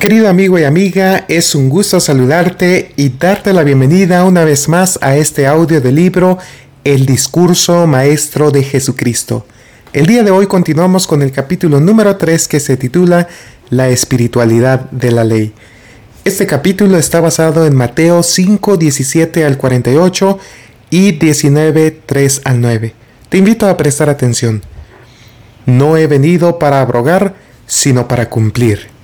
Querido amigo y amiga, es un gusto saludarte y darte la bienvenida una vez más a este audio del libro El discurso maestro de Jesucristo. El día de hoy continuamos con el capítulo número 3 que se titula La espiritualidad de la ley. Este capítulo está basado en Mateo 5, 17 al 48 y 19, 3 al 9. Te invito a prestar atención. No he venido para abrogar, sino para cumplir.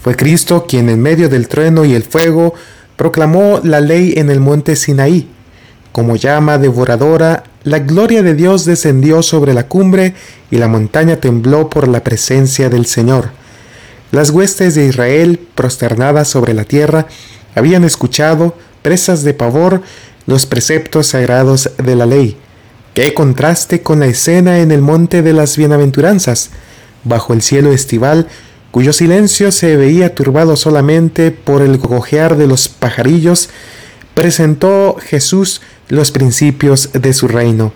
Fue Cristo quien en medio del trueno y el fuego proclamó la ley en el monte Sinaí. Como llama devoradora, la gloria de Dios descendió sobre la cumbre y la montaña tembló por la presencia del Señor. Las huestes de Israel, prosternadas sobre la tierra, habían escuchado, presas de pavor, los preceptos sagrados de la ley. Qué contraste con la escena en el monte de las bienaventuranzas. Bajo el cielo estival, cuyo silencio se veía turbado solamente por el cojear de los pajarillos, presentó Jesús los principios de su reino.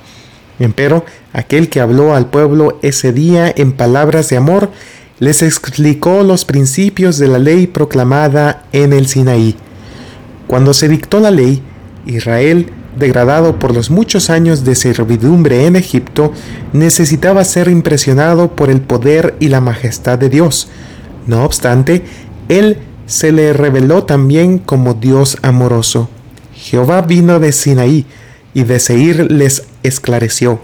Empero, aquel que habló al pueblo ese día en palabras de amor, les explicó los principios de la ley proclamada en el Sinaí. Cuando se dictó la ley, Israel, degradado por los muchos años de servidumbre en Egipto, necesitaba ser impresionado por el poder y la majestad de Dios. No obstante, Él se le reveló también como Dios amoroso. Jehová vino de Sinaí, y de Seir les esclareció.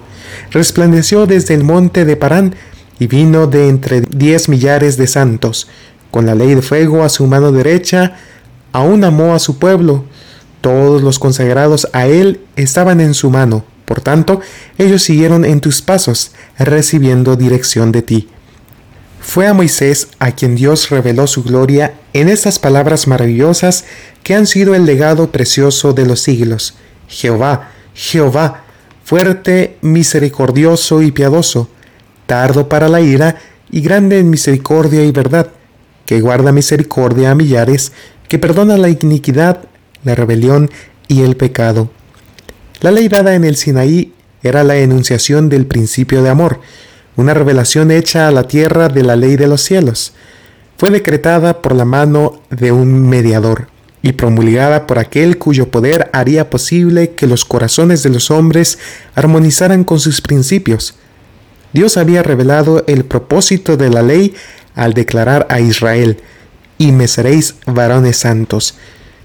Resplandeció desde el monte de Parán, y vino de entre diez millares de santos. Con la ley de fuego a su mano derecha, aún amó a su pueblo. Todos los consagrados a él estaban en su mano. Por tanto, ellos siguieron en tus pasos, recibiendo dirección de ti. Fue a Moisés a quien Dios reveló su gloria en estas palabras maravillosas que han sido el legado precioso de los siglos. Jehová, Jehová, fuerte, misericordioso y piadoso, tardo para la ira y grande en misericordia y verdad, que guarda misericordia a millares, que perdona la iniquidad, la rebelión y el pecado. La ley dada en el Sinaí era la enunciación del principio de amor, una revelación hecha a la tierra de la ley de los cielos. Fue decretada por la mano de un mediador y promulgada por aquel cuyo poder haría posible que los corazones de los hombres armonizaran con sus principios. Dios había revelado el propósito de la ley al declarar a Israel, y me seréis varones santos.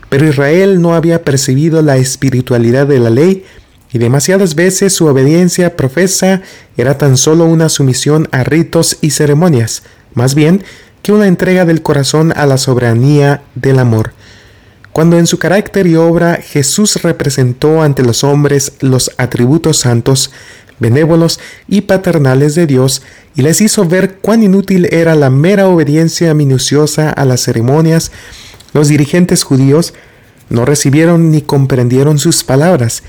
Pero Israel no había percibido la espiritualidad de la ley, y demasiadas veces su obediencia profesa era tan solo una sumisión a ritos y ceremonias, más bien que una entrega del corazón a la soberanía del amor. Cuando en su carácter y obra Jesús representó ante los hombres los atributos santos, benévolos y paternales de Dios y les hizo ver cuán inútil era la mera obediencia minuciosa a las ceremonias, los dirigentes judíos no recibieron ni comprendieron sus palabras,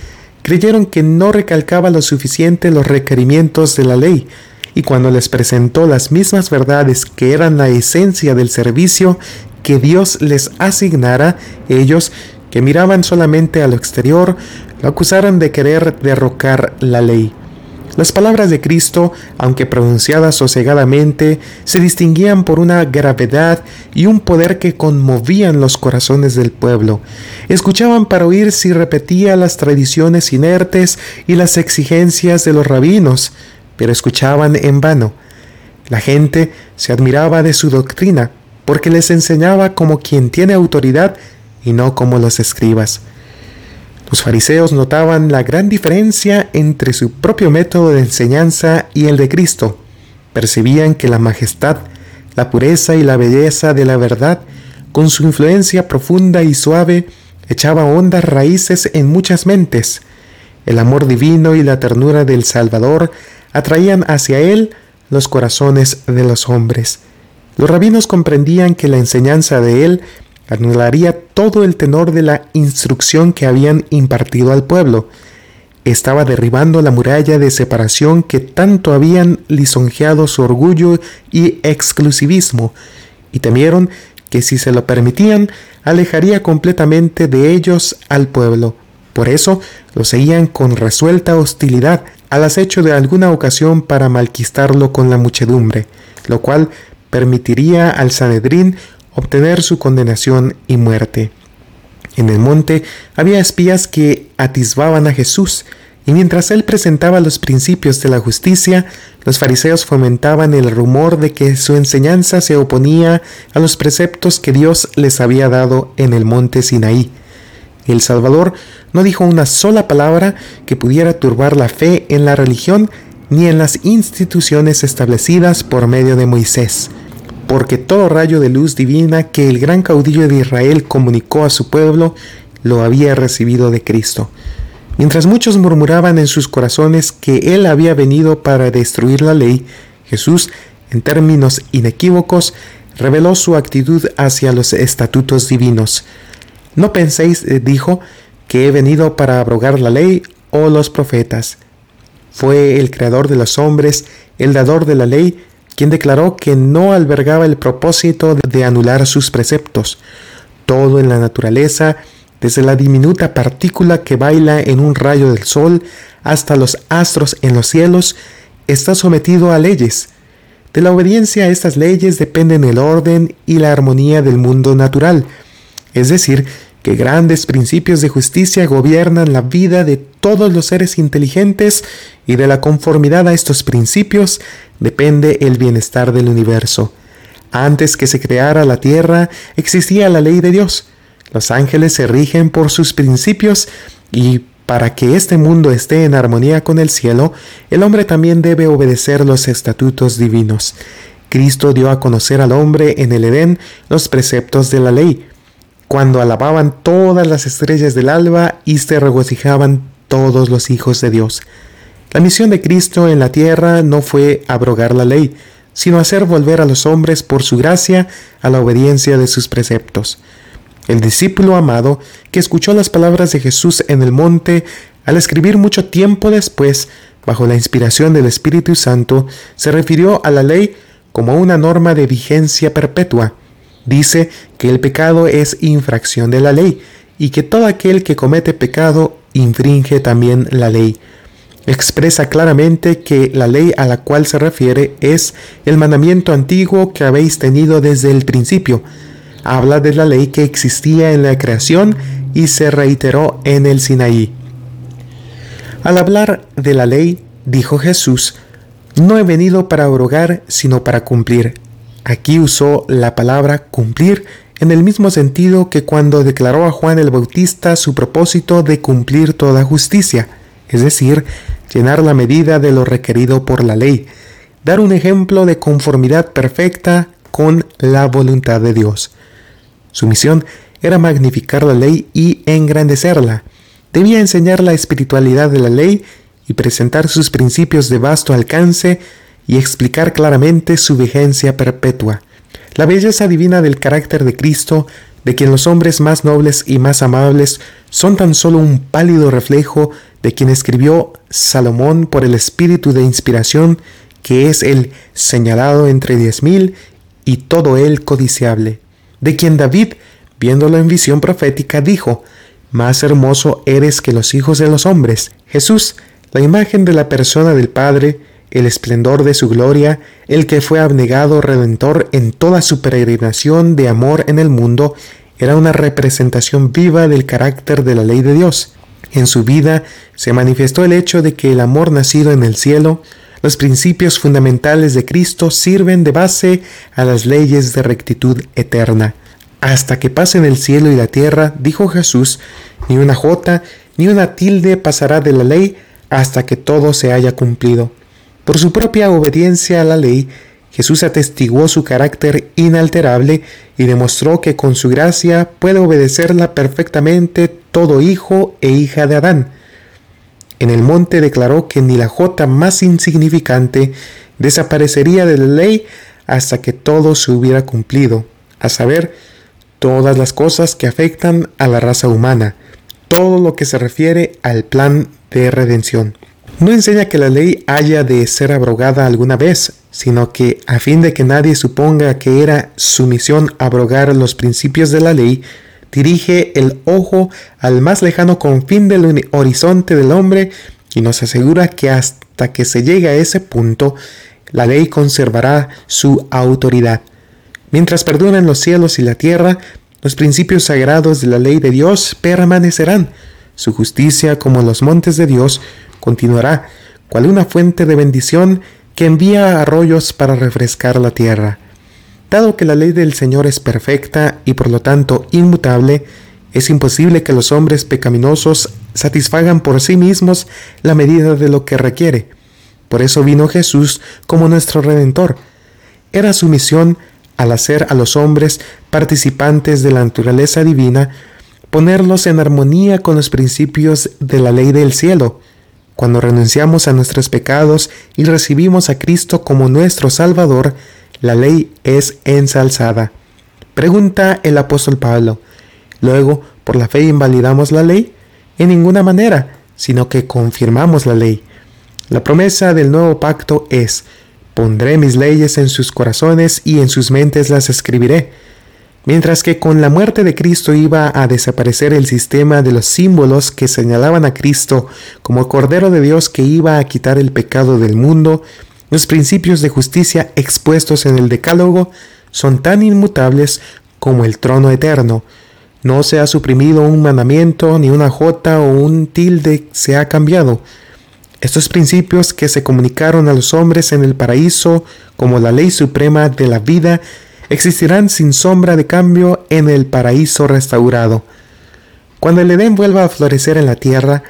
creyeron que no recalcaba lo suficiente los requerimientos de la ley, y cuando les presentó las mismas verdades que eran la esencia del servicio que Dios les asignara, ellos, que miraban solamente a lo exterior, lo acusaron de querer derrocar la ley. Las palabras de Cristo, aunque pronunciadas sosegadamente, se distinguían por una gravedad y un poder que conmovían los corazones del pueblo. Escuchaban para oír si repetía las tradiciones inertes y las exigencias de los rabinos, pero escuchaban en vano. La gente se admiraba de su doctrina, porque les enseñaba como quien tiene autoridad y no como los escribas. Los fariseos notaban la gran diferencia entre su propio método de enseñanza y el de Cristo. Percibían que la majestad, la pureza y la belleza de la verdad, con su influencia profunda y suave, echaba hondas raíces en muchas mentes. El amor divino y la ternura del Salvador atraían hacia él los corazones de los hombres. Los rabinos comprendían que la enseñanza de él anularía todo el tenor de la instrucción que habían impartido al pueblo. Estaba derribando la muralla de separación que tanto habían lisonjeado su orgullo y exclusivismo, y temieron que si se lo permitían, alejaría completamente de ellos al pueblo. Por eso lo seguían con resuelta hostilidad, al acecho de alguna ocasión para malquistarlo con la muchedumbre, lo cual permitiría al Sanedrín obtener su condenación y muerte. En el monte había espías que atisbaban a Jesús, y mientras él presentaba los principios de la justicia, los fariseos fomentaban el rumor de que su enseñanza se oponía a los preceptos que Dios les había dado en el monte Sinaí. El Salvador no dijo una sola palabra que pudiera turbar la fe en la religión ni en las instituciones establecidas por medio de Moisés, porque todo rayo de luz divina que el gran caudillo de Israel comunicó a su pueblo lo había recibido de Cristo. Mientras muchos murmuraban en sus corazones que Él había venido para destruir la ley, Jesús, en términos inequívocos, reveló su actitud hacia los estatutos divinos. No penséis, eh, dijo, que he venido para abrogar la ley o los profetas. Fue el creador de los hombres, el dador de la ley, quien declaró que no albergaba el propósito de anular sus preceptos. Todo en la naturaleza desde la diminuta partícula que baila en un rayo del sol hasta los astros en los cielos, está sometido a leyes. De la obediencia a estas leyes dependen el orden y la armonía del mundo natural, es decir, que grandes principios de justicia gobiernan la vida de todos los seres inteligentes y de la conformidad a estos principios depende el bienestar del universo. Antes que se creara la tierra existía la ley de Dios, los ángeles se rigen por sus principios y para que este mundo esté en armonía con el cielo, el hombre también debe obedecer los estatutos divinos. Cristo dio a conocer al hombre en el Edén los preceptos de la ley, cuando alababan todas las estrellas del alba y se regocijaban todos los hijos de Dios. La misión de Cristo en la tierra no fue abrogar la ley, sino hacer volver a los hombres por su gracia a la obediencia de sus preceptos. El discípulo amado, que escuchó las palabras de Jesús en el monte, al escribir mucho tiempo después, bajo la inspiración del Espíritu Santo, se refirió a la ley como una norma de vigencia perpetua. Dice que el pecado es infracción de la ley y que todo aquel que comete pecado infringe también la ley. Expresa claramente que la ley a la cual se refiere es el mandamiento antiguo que habéis tenido desde el principio, habla de la ley que existía en la creación y se reiteró en el Sinaí. Al hablar de la ley, dijo Jesús, no he venido para abrogar, sino para cumplir. Aquí usó la palabra cumplir en el mismo sentido que cuando declaró a Juan el Bautista su propósito de cumplir toda justicia, es decir, llenar la medida de lo requerido por la ley, dar un ejemplo de conformidad perfecta con la voluntad de Dios. Su misión era magnificar la ley y engrandecerla. Debía enseñar la espiritualidad de la ley y presentar sus principios de vasto alcance y explicar claramente su vigencia perpetua. La belleza divina del carácter de Cristo, de quien los hombres más nobles y más amables son tan solo un pálido reflejo de quien escribió Salomón por el espíritu de inspiración, que es el señalado entre diez mil y todo él codiciable de quien David, viéndolo en visión profética, dijo, Más hermoso eres que los hijos de los hombres. Jesús, la imagen de la persona del Padre, el esplendor de su gloria, el que fue abnegado redentor en toda su peregrinación de amor en el mundo, era una representación viva del carácter de la ley de Dios. En su vida se manifestó el hecho de que el amor nacido en el cielo, los principios fundamentales de Cristo sirven de base a las leyes de rectitud eterna. Hasta que pasen el cielo y la tierra, dijo Jesús, ni una jota ni una tilde pasará de la ley hasta que todo se haya cumplido. Por su propia obediencia a la ley, Jesús atestiguó su carácter inalterable y demostró que con su gracia puede obedecerla perfectamente todo hijo e hija de Adán. En el monte declaró que ni la jota más insignificante desaparecería de la ley hasta que todo se hubiera cumplido, a saber, todas las cosas que afectan a la raza humana, todo lo que se refiere al plan de redención. No enseña que la ley haya de ser abrogada alguna vez, sino que, a fin de que nadie suponga que era su misión abrogar los principios de la ley, dirige el ojo al más lejano confín del horizonte del hombre y nos asegura que hasta que se llegue a ese punto, la ley conservará su autoridad. Mientras perduren los cielos y la tierra, los principios sagrados de la ley de Dios permanecerán. Su justicia, como los montes de Dios, continuará, cual una fuente de bendición que envía arroyos para refrescar la tierra. Dado que la ley del Señor es perfecta y por lo tanto inmutable, es imposible que los hombres pecaminosos satisfagan por sí mismos la medida de lo que requiere. Por eso vino Jesús como nuestro Redentor. Era su misión, al hacer a los hombres participantes de la naturaleza divina, ponerlos en armonía con los principios de la ley del cielo. Cuando renunciamos a nuestros pecados y recibimos a Cristo como nuestro Salvador, la ley es ensalzada. Pregunta el apóstol Pablo. Luego, ¿por la fe invalidamos la ley? En ninguna manera, sino que confirmamos la ley. La promesa del nuevo pacto es, pondré mis leyes en sus corazones y en sus mentes las escribiré. Mientras que con la muerte de Cristo iba a desaparecer el sistema de los símbolos que señalaban a Cristo como Cordero de Dios que iba a quitar el pecado del mundo, los principios de justicia expuestos en el Decálogo son tan inmutables como el trono eterno. No se ha suprimido un mandamiento, ni una jota o un tilde se ha cambiado. Estos principios que se comunicaron a los hombres en el paraíso como la ley suprema de la vida existirán sin sombra de cambio en el paraíso restaurado. Cuando el Edén vuelva a florecer en la tierra,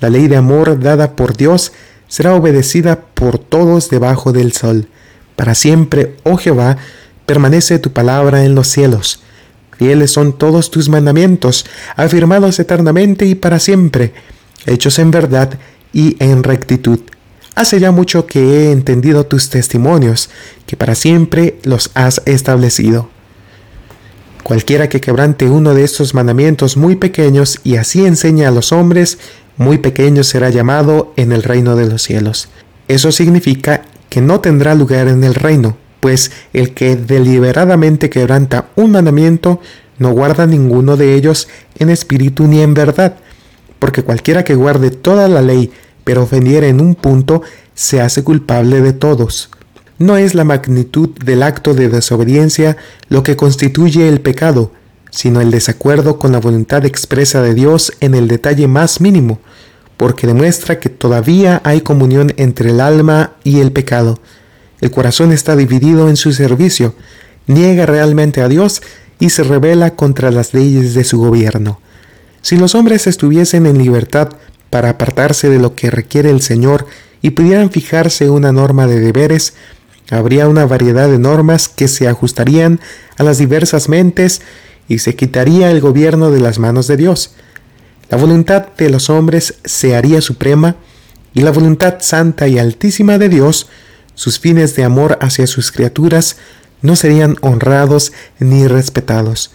la ley de amor dada por Dios será obedecida por todos debajo del sol. Para siempre, oh Jehová, permanece tu palabra en los cielos. Fieles son todos tus mandamientos, afirmados eternamente y para siempre, hechos en verdad y en rectitud. Hace ya mucho que he entendido tus testimonios, que para siempre los has establecido. Cualquiera que quebrante uno de estos mandamientos muy pequeños y así enseña a los hombres, muy pequeño será llamado en el reino de los cielos. Eso significa que no tendrá lugar en el reino, pues el que deliberadamente quebranta un mandamiento no guarda ninguno de ellos en espíritu ni en verdad, porque cualquiera que guarde toda la ley, pero ofendiera en un punto, se hace culpable de todos. No es la magnitud del acto de desobediencia lo que constituye el pecado, sino el desacuerdo con la voluntad expresa de Dios en el detalle más mínimo, porque demuestra que todavía hay comunión entre el alma y el pecado. El corazón está dividido en su servicio, niega realmente a Dios y se rebela contra las leyes de su gobierno. Si los hombres estuviesen en libertad para apartarse de lo que requiere el Señor y pudieran fijarse una norma de deberes, habría una variedad de normas que se ajustarían a las diversas mentes y se quitaría el gobierno de las manos de Dios. La voluntad de los hombres se haría suprema y la voluntad santa y altísima de Dios, sus fines de amor hacia sus criaturas, no serían honrados ni respetados.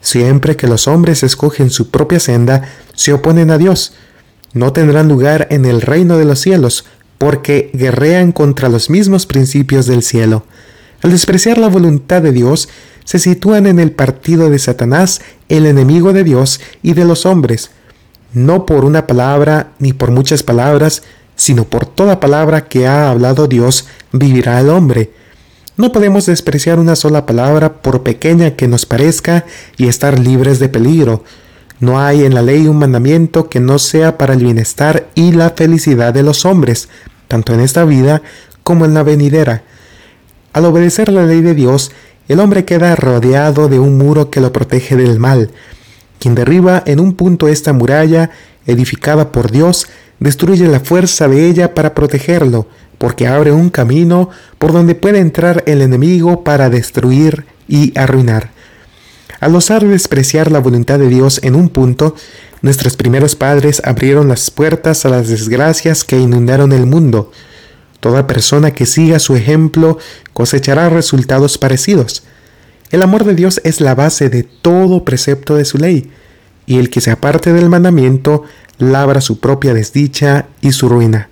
Siempre que los hombres escogen su propia senda, se oponen a Dios. No tendrán lugar en el reino de los cielos, porque guerrean contra los mismos principios del cielo. Al despreciar la voluntad de Dios, se sitúan en el partido de Satanás, el enemigo de Dios y de los hombres, no por una palabra ni por muchas palabras, sino por toda palabra que ha hablado Dios, vivirá el hombre. No podemos despreciar una sola palabra, por pequeña que nos parezca, y estar libres de peligro. No hay en la ley un mandamiento que no sea para el bienestar y la felicidad de los hombres, tanto en esta vida como en la venidera. Al obedecer la ley de Dios, el hombre queda rodeado de un muro que lo protege del mal. Quien derriba en un punto esta muralla, edificada por Dios, destruye la fuerza de ella para protegerlo, porque abre un camino por donde puede entrar el enemigo para destruir y arruinar. Al osar despreciar la voluntad de Dios en un punto, nuestros primeros padres abrieron las puertas a las desgracias que inundaron el mundo. Toda persona que siga su ejemplo cosechará resultados parecidos. El amor de Dios es la base de todo precepto de su ley, y el que se aparte del mandamiento labra su propia desdicha y su ruina.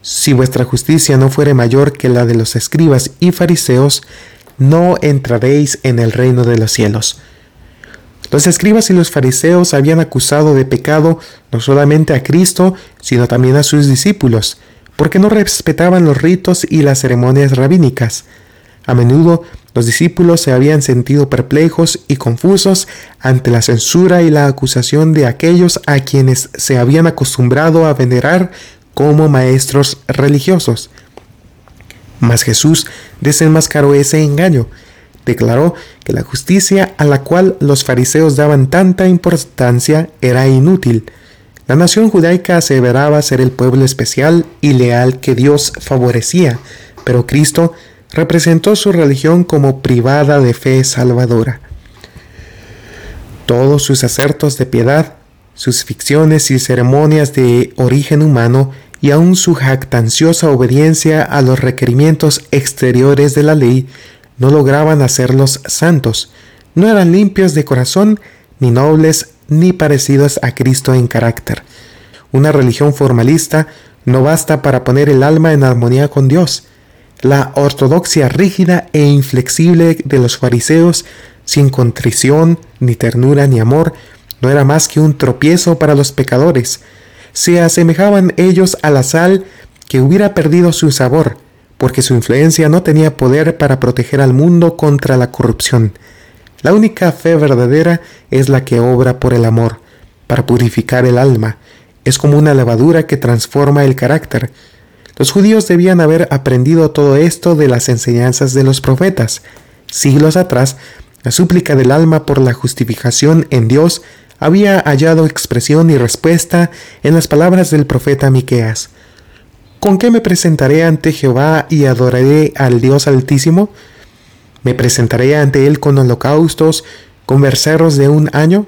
Si vuestra justicia no fuere mayor que la de los escribas y fariseos, no entraréis en el reino de los cielos. Los escribas y los fariseos habían acusado de pecado no solamente a Cristo, sino también a sus discípulos, porque no respetaban los ritos y las ceremonias rabínicas. A menudo Los discípulos se habían sentido perplejos y confusos ante la censura y la acusación de aquellos a quienes se habían acostumbrado a venerar como maestros religiosos. Mas Jesús desenmascaró ese engaño. Declaró que la justicia a la cual los fariseos daban tanta importancia era inútil. La nación judaica aseveraba ser el pueblo especial y leal que Dios favorecía, pero Cristo representó su religión como privada de fe salvadora. Todos sus acertos de piedad, sus ficciones y ceremonias de origen humano y aun su jactanciosa obediencia a los requerimientos exteriores de la ley no lograban hacerlos santos, no eran limpios de corazón, ni nobles, ni parecidos a Cristo en carácter. Una religión formalista no basta para poner el alma en armonía con Dios. La ortodoxia rígida e inflexible de los fariseos, sin contrición, ni ternura, ni amor, no era más que un tropiezo para los pecadores. Se asemejaban ellos a la sal que hubiera perdido su sabor, porque su influencia no tenía poder para proteger al mundo contra la corrupción. La única fe verdadera es la que obra por el amor, para purificar el alma. Es como una levadura que transforma el carácter. Los judíos debían haber aprendido todo esto de las enseñanzas de los profetas. Siglos atrás, la súplica del alma por la justificación en Dios había hallado expresión y respuesta en las palabras del profeta Miqueas. ¿Con qué me presentaré ante Jehová y adoraré al Dios Altísimo? ¿Me presentaré ante él con holocaustos, con verseros de un año?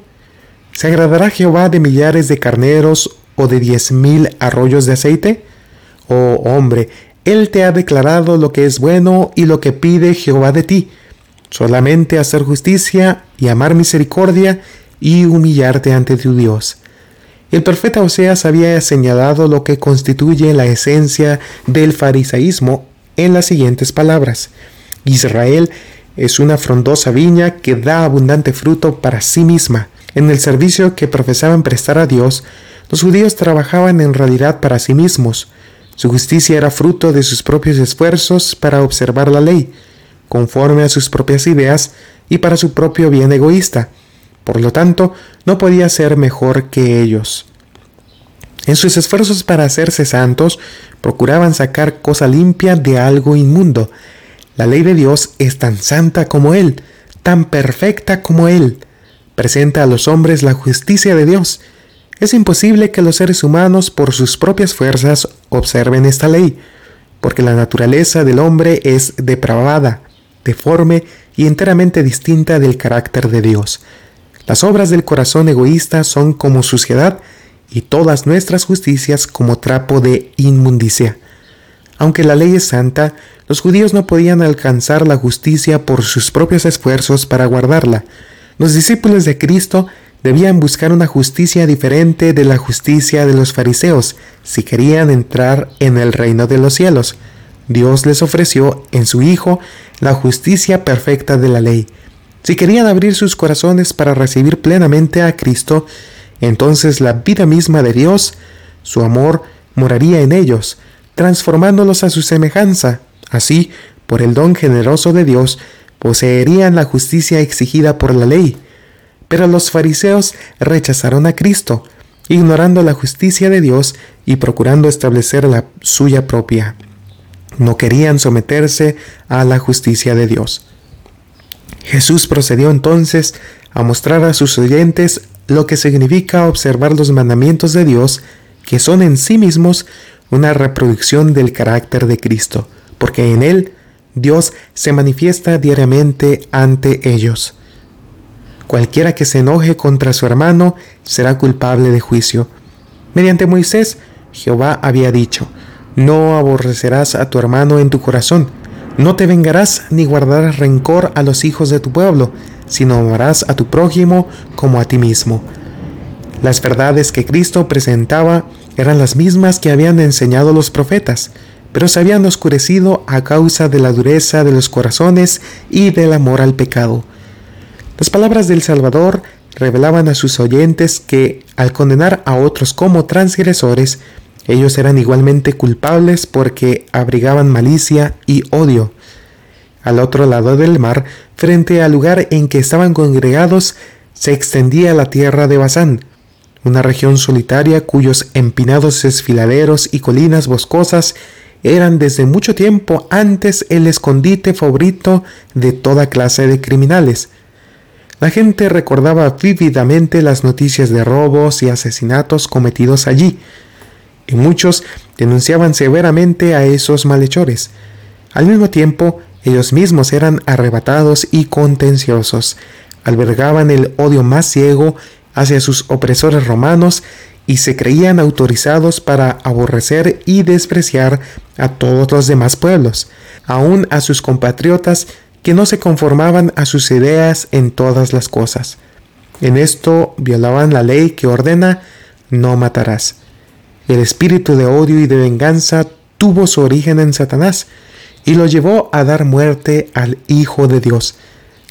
¿Se agradará Jehová de millares de carneros o de diez mil arroyos de aceite? Oh hombre, Él te ha declarado lo que es bueno y lo que pide Jehová de ti, solamente hacer justicia y amar misericordia y humillarte ante tu Dios. El profeta Oseas había señalado lo que constituye la esencia del farisaísmo en las siguientes palabras. Israel es una frondosa viña que da abundante fruto para sí misma. En el servicio que profesaban prestar a Dios, los judíos trabajaban en realidad para sí mismos, su justicia era fruto de sus propios esfuerzos para observar la ley, conforme a sus propias ideas y para su propio bien egoísta. Por lo tanto, no podía ser mejor que ellos. En sus esfuerzos para hacerse santos, procuraban sacar cosa limpia de algo inmundo. La ley de Dios es tan santa como Él, tan perfecta como Él. Presenta a los hombres la justicia de Dios, es imposible que los seres humanos por sus propias fuerzas observen esta ley, porque la naturaleza del hombre es depravada, deforme y enteramente distinta del carácter de Dios. Las obras del corazón egoísta son como suciedad y todas nuestras justicias como trapo de inmundicia. Aunque la ley es santa, los judíos no podían alcanzar la justicia por sus propios esfuerzos para guardarla. Los discípulos de Cristo debían buscar una justicia diferente de la justicia de los fariseos si querían entrar en el reino de los cielos. Dios les ofreció en su Hijo la justicia perfecta de la ley. Si querían abrir sus corazones para recibir plenamente a Cristo, entonces la vida misma de Dios, su amor, moraría en ellos, transformándolos a su semejanza. Así, por el don generoso de Dios, poseerían la justicia exigida por la ley pero los fariseos rechazaron a Cristo, ignorando la justicia de Dios y procurando establecer la suya propia. No querían someterse a la justicia de Dios. Jesús procedió entonces a mostrar a sus oyentes lo que significa observar los mandamientos de Dios, que son en sí mismos una reproducción del carácter de Cristo, porque en Él Dios se manifiesta diariamente ante ellos. Cualquiera que se enoje contra su hermano será culpable de juicio. Mediante Moisés, Jehová había dicho, No aborrecerás a tu hermano en tu corazón, no te vengarás ni guardarás rencor a los hijos de tu pueblo, sino amarás a tu prójimo como a ti mismo. Las verdades que Cristo presentaba eran las mismas que habían enseñado los profetas, pero se habían oscurecido a causa de la dureza de los corazones y del amor al pecado. Las palabras del Salvador revelaban a sus oyentes que, al condenar a otros como transgresores, ellos eran igualmente culpables porque abrigaban malicia y odio. Al otro lado del mar, frente al lugar en que estaban congregados, se extendía la tierra de Basán, una región solitaria cuyos empinados desfiladeros y colinas boscosas eran desde mucho tiempo antes el escondite favorito de toda clase de criminales. La gente recordaba vívidamente las noticias de robos y asesinatos cometidos allí, y muchos denunciaban severamente a esos malhechores. Al mismo tiempo, ellos mismos eran arrebatados y contenciosos, albergaban el odio más ciego hacia sus opresores romanos y se creían autorizados para aborrecer y despreciar a todos los demás pueblos, aun a sus compatriotas que no se conformaban a sus ideas en todas las cosas. En esto violaban la ley que ordena no matarás. El espíritu de odio y de venganza tuvo su origen en Satanás y lo llevó a dar muerte al Hijo de Dios.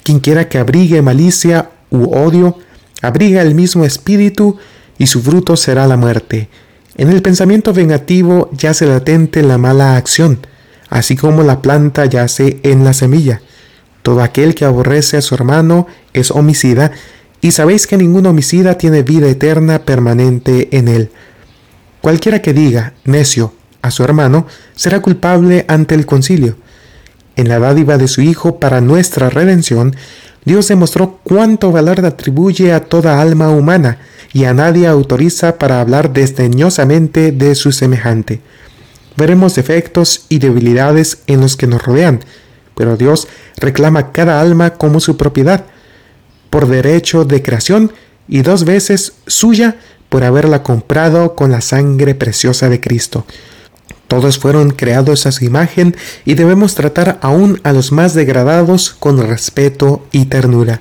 Quienquiera que abrigue malicia u odio, abriga el mismo espíritu y su fruto será la muerte. En el pensamiento vengativo yace latente la mala acción, así como la planta yace en la semilla. Todo aquel que aborrece a su hermano es homicida, y sabéis que ningún homicida tiene vida eterna permanente en él. Cualquiera que diga, necio, a su hermano, será culpable ante el concilio. En la dádiva de su Hijo para nuestra redención, Dios demostró cuánto valor atribuye a toda alma humana, y a nadie autoriza para hablar desdeñosamente de su semejante. Veremos defectos y debilidades en los que nos rodean, pero Dios reclama cada alma como su propiedad, por derecho de creación y dos veces suya por haberla comprado con la sangre preciosa de Cristo. Todos fueron creados a su imagen y debemos tratar aún a los más degradados con respeto y ternura.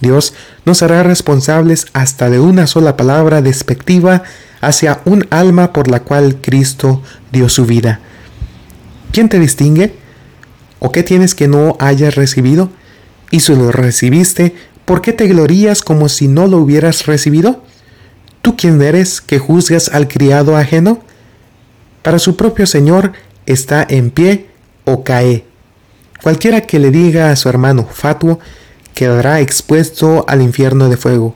Dios nos hará responsables hasta de una sola palabra despectiva hacia un alma por la cual Cristo dio su vida. ¿Quién te distingue? ¿O qué tienes que no hayas recibido? Y si lo recibiste, ¿por qué te glorías como si no lo hubieras recibido? ¿Tú quién eres que juzgas al criado ajeno? Para su propio Señor está en pie o cae. Cualquiera que le diga a su hermano fatuo, quedará expuesto al infierno de fuego.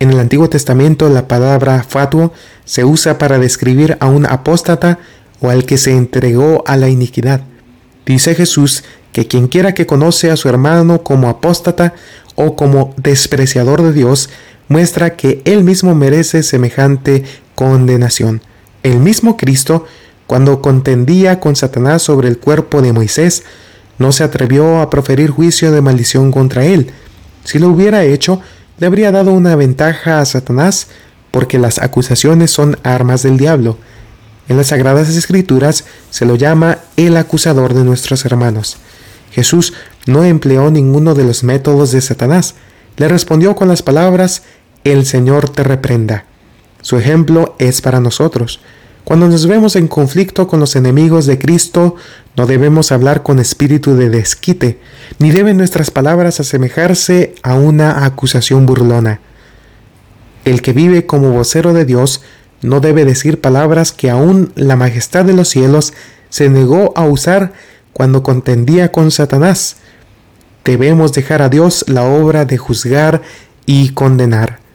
En el Antiguo Testamento la palabra fatuo se usa para describir a un apóstata o al que se entregó a la iniquidad. Dice Jesús que quien quiera que conoce a su hermano como apóstata o como despreciador de Dios, muestra que él mismo merece semejante condenación. El mismo Cristo, cuando contendía con Satanás sobre el cuerpo de Moisés, no se atrevió a proferir juicio de maldición contra él. Si lo hubiera hecho, le habría dado una ventaja a Satanás, porque las acusaciones son armas del diablo. En las Sagradas Escrituras se lo llama el acusador de nuestros hermanos. Jesús no empleó ninguno de los métodos de Satanás. Le respondió con las palabras, El Señor te reprenda. Su ejemplo es para nosotros. Cuando nos vemos en conflicto con los enemigos de Cristo, no debemos hablar con espíritu de desquite, ni deben nuestras palabras asemejarse a una acusación burlona. El que vive como vocero de Dios no debe decir palabras que aún la majestad de los cielos se negó a usar cuando contendía con Satanás. Debemos dejar a Dios la obra de juzgar y condenar.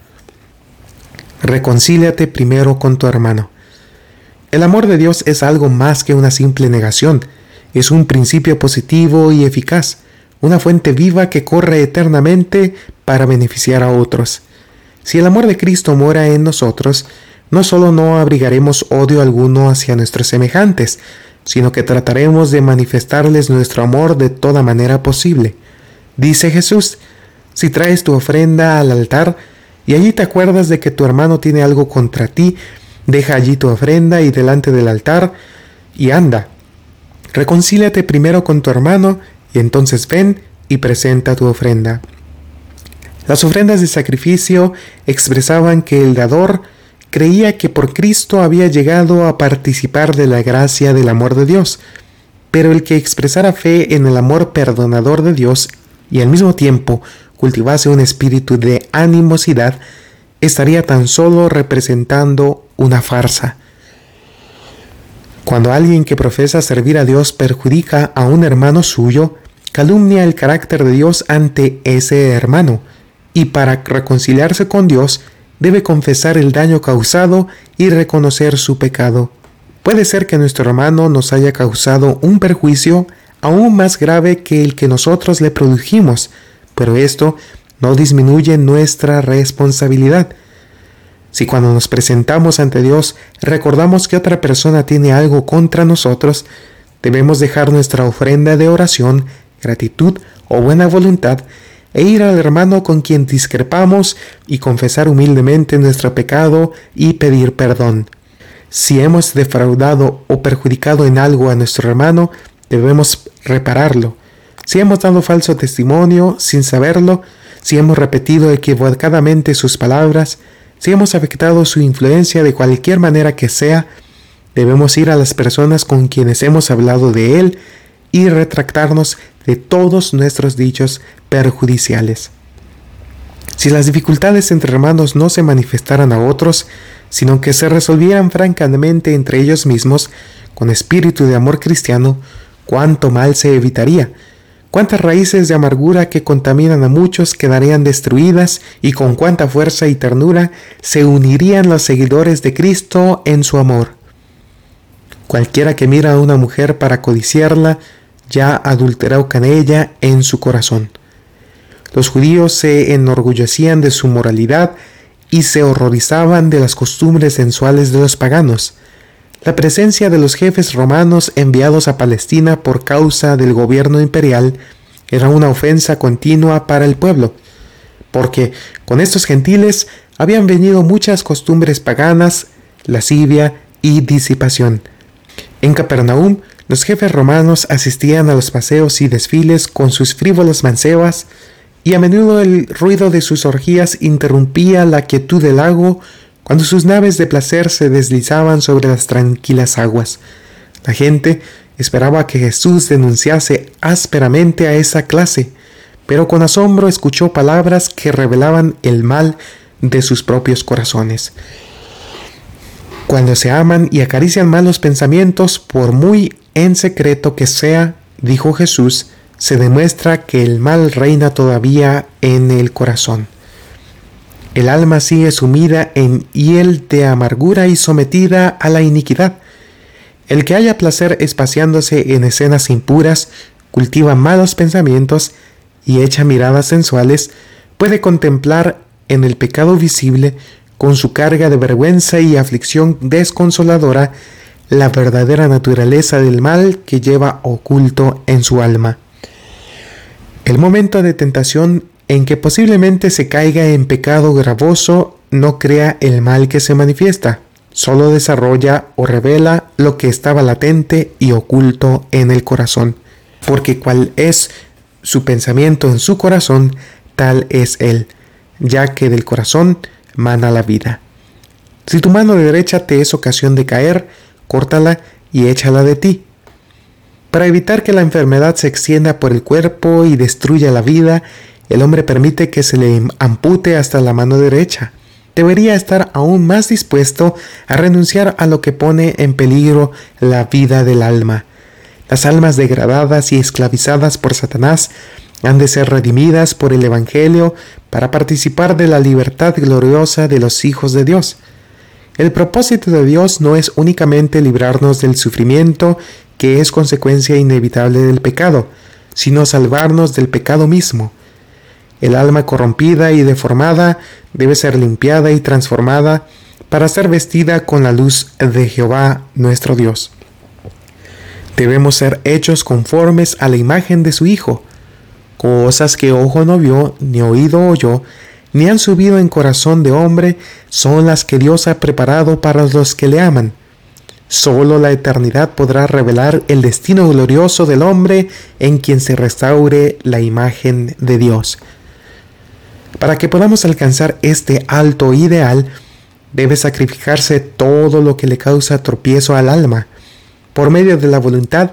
Reconcíliate primero con tu hermano. El amor de Dios es algo más que una simple negación, es un principio positivo y eficaz, una fuente viva que corre eternamente para beneficiar a otros. Si el amor de Cristo mora en nosotros, no solo no abrigaremos odio alguno hacia nuestros semejantes, sino que trataremos de manifestarles nuestro amor de toda manera posible. Dice Jesús, si traes tu ofrenda al altar y allí te acuerdas de que tu hermano tiene algo contra ti, Deja allí tu ofrenda y delante del altar y anda. Reconcíliate primero con tu hermano y entonces ven y presenta tu ofrenda. Las ofrendas de sacrificio expresaban que el dador creía que por Cristo había llegado a participar de la gracia del amor de Dios, pero el que expresara fe en el amor perdonador de Dios y al mismo tiempo cultivase un espíritu de animosidad, estaría tan solo representando una farsa. Cuando alguien que profesa servir a Dios perjudica a un hermano suyo, calumnia el carácter de Dios ante ese hermano, y para reconciliarse con Dios debe confesar el daño causado y reconocer su pecado. Puede ser que nuestro hermano nos haya causado un perjuicio aún más grave que el que nosotros le produjimos, pero esto no disminuye nuestra responsabilidad. Si cuando nos presentamos ante Dios recordamos que otra persona tiene algo contra nosotros, debemos dejar nuestra ofrenda de oración, gratitud o buena voluntad e ir al hermano con quien discrepamos y confesar humildemente nuestro pecado y pedir perdón. Si hemos defraudado o perjudicado en algo a nuestro hermano, debemos repararlo. Si hemos dado falso testimonio sin saberlo, si hemos repetido equivocadamente sus palabras, si hemos afectado su influencia de cualquier manera que sea, debemos ir a las personas con quienes hemos hablado de él y retractarnos de todos nuestros dichos perjudiciales. Si las dificultades entre hermanos no se manifestaran a otros, sino que se resolvieran francamente entre ellos mismos, con espíritu de amor cristiano, cuánto mal se evitaría, cuántas raíces de amargura que contaminan a muchos quedarían destruidas y con cuánta fuerza y ternura se unirían los seguidores de Cristo en su amor. Cualquiera que mira a una mujer para codiciarla, ya adulteró con ella en su corazón. Los judíos se enorgullecían de su moralidad y se horrorizaban de las costumbres sensuales de los paganos. La presencia de los jefes romanos enviados a Palestina por causa del gobierno imperial era una ofensa continua para el pueblo, porque con estos gentiles habían venido muchas costumbres paganas, lascivia y disipación. En Capernaum, los jefes romanos asistían a los paseos y desfiles con sus frívolas mancebas, y a menudo el ruido de sus orgías interrumpía la quietud del lago cuando sus naves de placer se deslizaban sobre las tranquilas aguas. La gente esperaba que Jesús denunciase ásperamente a esa clase, pero con asombro escuchó palabras que revelaban el mal de sus propios corazones. Cuando se aman y acarician malos pensamientos, por muy en secreto que sea, dijo Jesús, se demuestra que el mal reina todavía en el corazón. El alma sigue sumida en hiel de amargura y sometida a la iniquidad. El que haya placer espaciándose en escenas impuras, cultiva malos pensamientos y echa miradas sensuales, puede contemplar en el pecado visible, con su carga de vergüenza y aflicción desconsoladora, la verdadera naturaleza del mal que lleva oculto en su alma. El momento de tentación en que posiblemente se caiga en pecado gravoso no crea el mal que se manifiesta, solo desarrolla o revela lo que estaba latente y oculto en el corazón, porque cual es su pensamiento en su corazón, tal es él, ya que del corazón mana la vida. Si tu mano derecha te es ocasión de caer, córtala y échala de ti para evitar que la enfermedad se extienda por el cuerpo y destruya la vida, el hombre permite que se le ampute hasta la mano derecha. Debería estar aún más dispuesto a renunciar a lo que pone en peligro la vida del alma. Las almas degradadas y esclavizadas por Satanás han de ser redimidas por el Evangelio para participar de la libertad gloriosa de los hijos de Dios. El propósito de Dios no es únicamente librarnos del sufrimiento que es consecuencia inevitable del pecado, sino salvarnos del pecado mismo. El alma corrompida y deformada debe ser limpiada y transformada para ser vestida con la luz de Jehová nuestro Dios. Debemos ser hechos conformes a la imagen de su Hijo, cosas que ojo no vio, ni oído oyó, ni han subido en corazón de hombre, son las que Dios ha preparado para los que le aman. Solo la eternidad podrá revelar el destino glorioso del hombre en quien se restaure la imagen de Dios. Para que podamos alcanzar este alto ideal, debe sacrificarse todo lo que le causa tropiezo al alma. Por medio de la voluntad,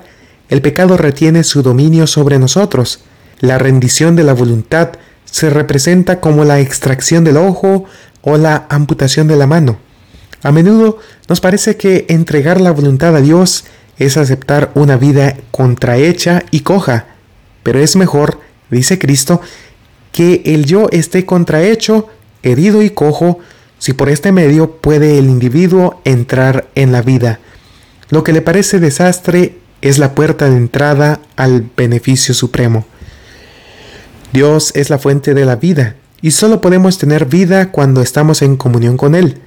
el pecado retiene su dominio sobre nosotros. La rendición de la voluntad se representa como la extracción del ojo o la amputación de la mano. A menudo nos parece que entregar la voluntad a Dios es aceptar una vida contrahecha y coja, pero es mejor, dice Cristo, que el yo esté contrahecho, herido y cojo, si por este medio puede el individuo entrar en la vida. Lo que le parece desastre es la puerta de entrada al beneficio supremo. Dios es la fuente de la vida, y solo podemos tener vida cuando estamos en comunión con Él.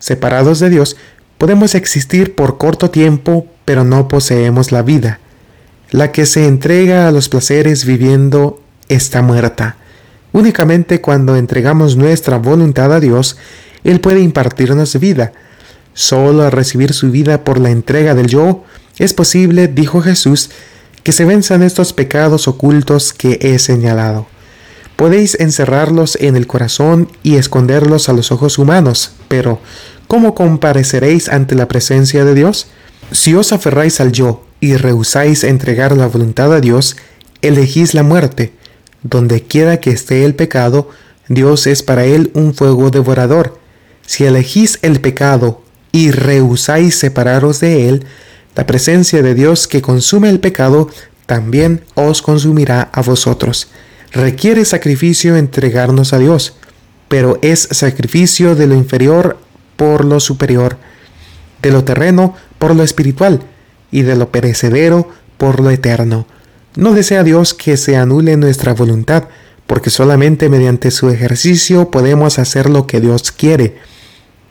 Separados de Dios, podemos existir por corto tiempo, pero no poseemos la vida. La que se entrega a los placeres viviendo está muerta. Únicamente cuando entregamos nuestra voluntad a Dios, Él puede impartirnos vida. Solo al recibir su vida por la entrega del yo, es posible, dijo Jesús, que se venzan estos pecados ocultos que he señalado. Podéis encerrarlos en el corazón y esconderlos a los ojos humanos, pero ¿cómo compareceréis ante la presencia de Dios? Si os aferráis al yo y rehusáis entregar la voluntad a Dios, elegís la muerte, donde quiera que esté el pecado, Dios es para él un fuego devorador. Si elegís el pecado y rehusáis separaros de él, la presencia de Dios que consume el pecado también os consumirá a vosotros. Requiere sacrificio entregarnos a Dios, pero es sacrificio de lo inferior por lo superior, de lo terreno por lo espiritual y de lo perecedero por lo eterno. No desea Dios que se anule nuestra voluntad, porque solamente mediante su ejercicio podemos hacer lo que Dios quiere.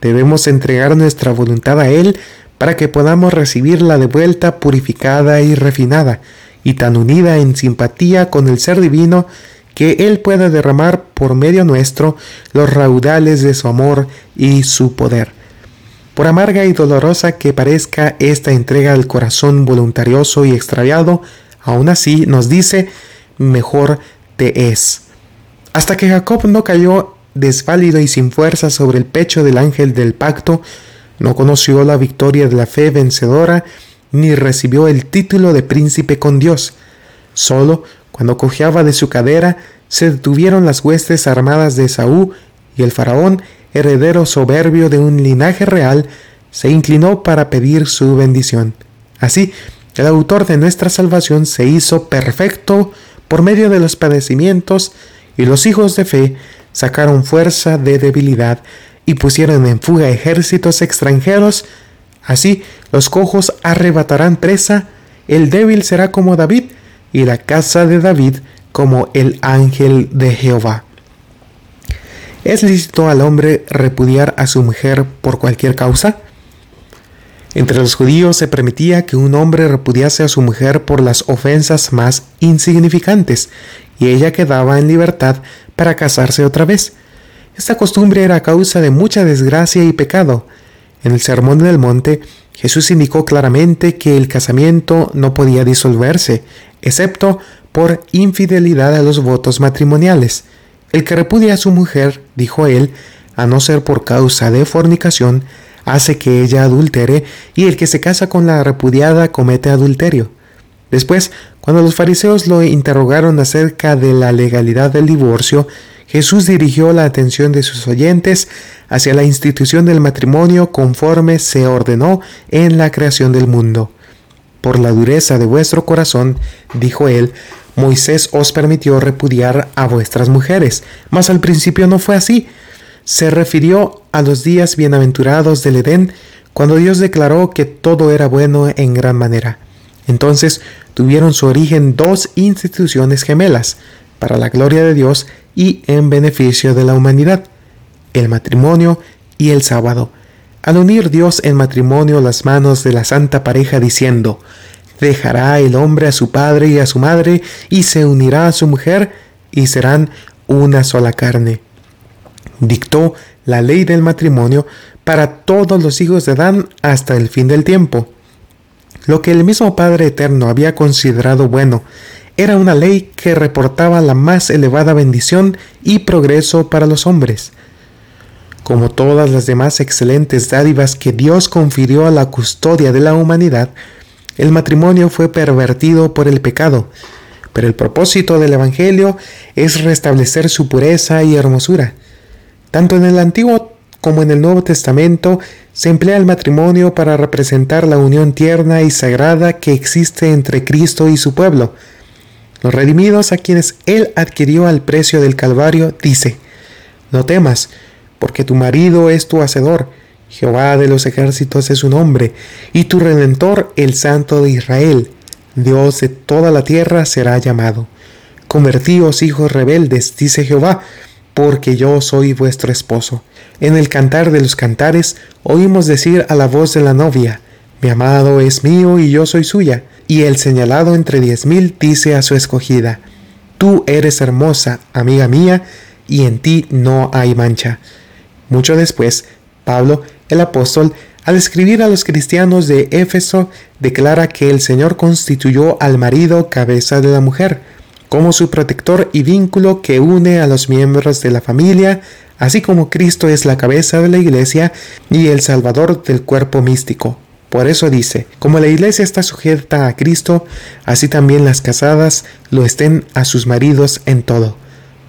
Debemos entregar nuestra voluntad a Él para que podamos recibirla de vuelta purificada y refinada, y tan unida en simpatía con el Ser Divino que Él pueda derramar por medio nuestro los raudales de su amor y su poder. Por amarga y dolorosa que parezca esta entrega al corazón voluntarioso y extraviado, Aún así nos dice, mejor te es. Hasta que Jacob no cayó desválido y sin fuerza sobre el pecho del ángel del pacto, no conoció la victoria de la fe vencedora, ni recibió el título de príncipe con Dios. Solo cuando cojeaba de su cadera, se detuvieron las huestes armadas de Saúl y el faraón, heredero soberbio de un linaje real, se inclinó para pedir su bendición. Así, el autor de nuestra salvación se hizo perfecto por medio de los padecimientos y los hijos de fe sacaron fuerza de debilidad y pusieron en fuga ejércitos extranjeros. Así los cojos arrebatarán presa, el débil será como David y la casa de David como el ángel de Jehová. ¿Es lícito al hombre repudiar a su mujer por cualquier causa? Entre los judíos se permitía que un hombre repudiase a su mujer por las ofensas más insignificantes, y ella quedaba en libertad para casarse otra vez. Esta costumbre era causa de mucha desgracia y pecado. En el Sermón del Monte, Jesús indicó claramente que el casamiento no podía disolverse, excepto por infidelidad a los votos matrimoniales. El que repudia a su mujer, dijo él, a no ser por causa de fornicación, hace que ella adultere y el que se casa con la repudiada comete adulterio. Después, cuando los fariseos lo interrogaron acerca de la legalidad del divorcio, Jesús dirigió la atención de sus oyentes hacia la institución del matrimonio conforme se ordenó en la creación del mundo. Por la dureza de vuestro corazón, dijo él, Moisés os permitió repudiar a vuestras mujeres, mas al principio no fue así, se refirió a los días bienaventurados del Edén, cuando Dios declaró que todo era bueno en gran manera. Entonces tuvieron su origen dos instituciones gemelas, para la gloria de Dios y en beneficio de la humanidad, el matrimonio y el sábado. Al unir Dios en matrimonio las manos de la santa pareja diciendo, dejará el hombre a su padre y a su madre, y se unirá a su mujer, y serán una sola carne dictó la ley del matrimonio para todos los hijos de Adán hasta el fin del tiempo. Lo que el mismo Padre Eterno había considerado bueno era una ley que reportaba la más elevada bendición y progreso para los hombres. Como todas las demás excelentes dádivas que Dios confirió a la custodia de la humanidad, el matrimonio fue pervertido por el pecado, pero el propósito del Evangelio es restablecer su pureza y hermosura. Tanto en el Antiguo como en el Nuevo Testamento se emplea el matrimonio para representar la unión tierna y sagrada que existe entre Cristo y su pueblo. los redimidos a quienes Él adquirió al precio del Calvario, dice, No temas, porque tu marido es tu hacedor, Jehová de los ejércitos es su nombre, y tu redentor el Santo de Israel, Dios de toda la tierra será llamado. Convertíos hijos rebeldes, dice Jehová, porque yo soy vuestro esposo. En el cantar de los cantares oímos decir a la voz de la novia, Mi amado es mío y yo soy suya. Y el señalado entre diez mil dice a su escogida, Tú eres hermosa, amiga mía, y en ti no hay mancha. Mucho después, Pablo, el apóstol, al escribir a los cristianos de Éfeso, declara que el Señor constituyó al marido cabeza de la mujer, como su protector y vínculo que une a los miembros de la familia, así como Cristo es la cabeza de la iglesia y el salvador del cuerpo místico. Por eso dice, como la iglesia está sujeta a Cristo, así también las casadas lo estén a sus maridos en todo.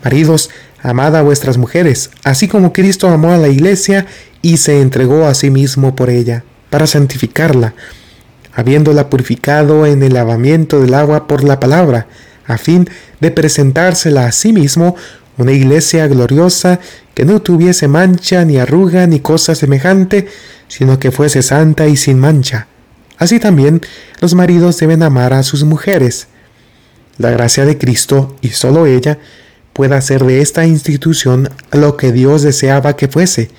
Maridos, amad a vuestras mujeres, así como Cristo amó a la iglesia y se entregó a sí mismo por ella, para santificarla, habiéndola purificado en el lavamiento del agua por la palabra, a fin de presentársela a sí mismo una iglesia gloriosa que no tuviese mancha ni arruga ni cosa semejante, sino que fuese santa y sin mancha. Así también los maridos deben amar a sus mujeres. La gracia de Cristo, y sólo ella, puede hacer de esta institución lo que Dios deseaba que fuese,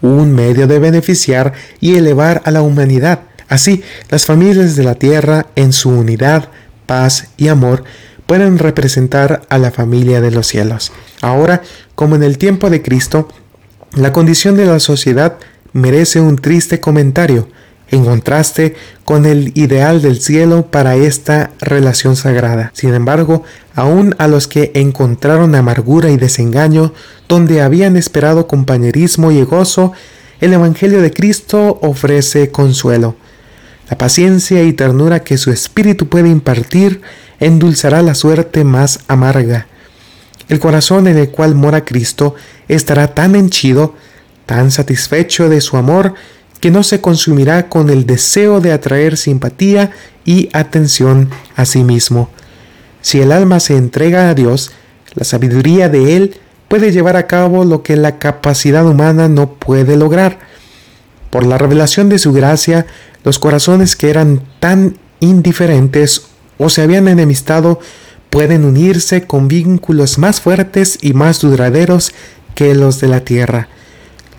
un medio de beneficiar y elevar a la humanidad. Así, las familias de la tierra, en su unidad, paz y amor, pueden representar a la familia de los cielos. Ahora, como en el tiempo de Cristo, la condición de la sociedad merece un triste comentario, en contraste con el ideal del cielo para esta relación sagrada. Sin embargo, aun a los que encontraron amargura y desengaño donde habían esperado compañerismo y gozo, el Evangelio de Cristo ofrece consuelo. La paciencia y ternura que su espíritu puede impartir endulzará la suerte más amarga. El corazón en el cual mora Cristo estará tan henchido, tan satisfecho de su amor, que no se consumirá con el deseo de atraer simpatía y atención a sí mismo. Si el alma se entrega a Dios, la sabiduría de Él puede llevar a cabo lo que la capacidad humana no puede lograr. Por la revelación de su gracia, los corazones que eran tan indiferentes o se habían enemistado pueden unirse con vínculos más fuertes y más duraderos que los de la tierra,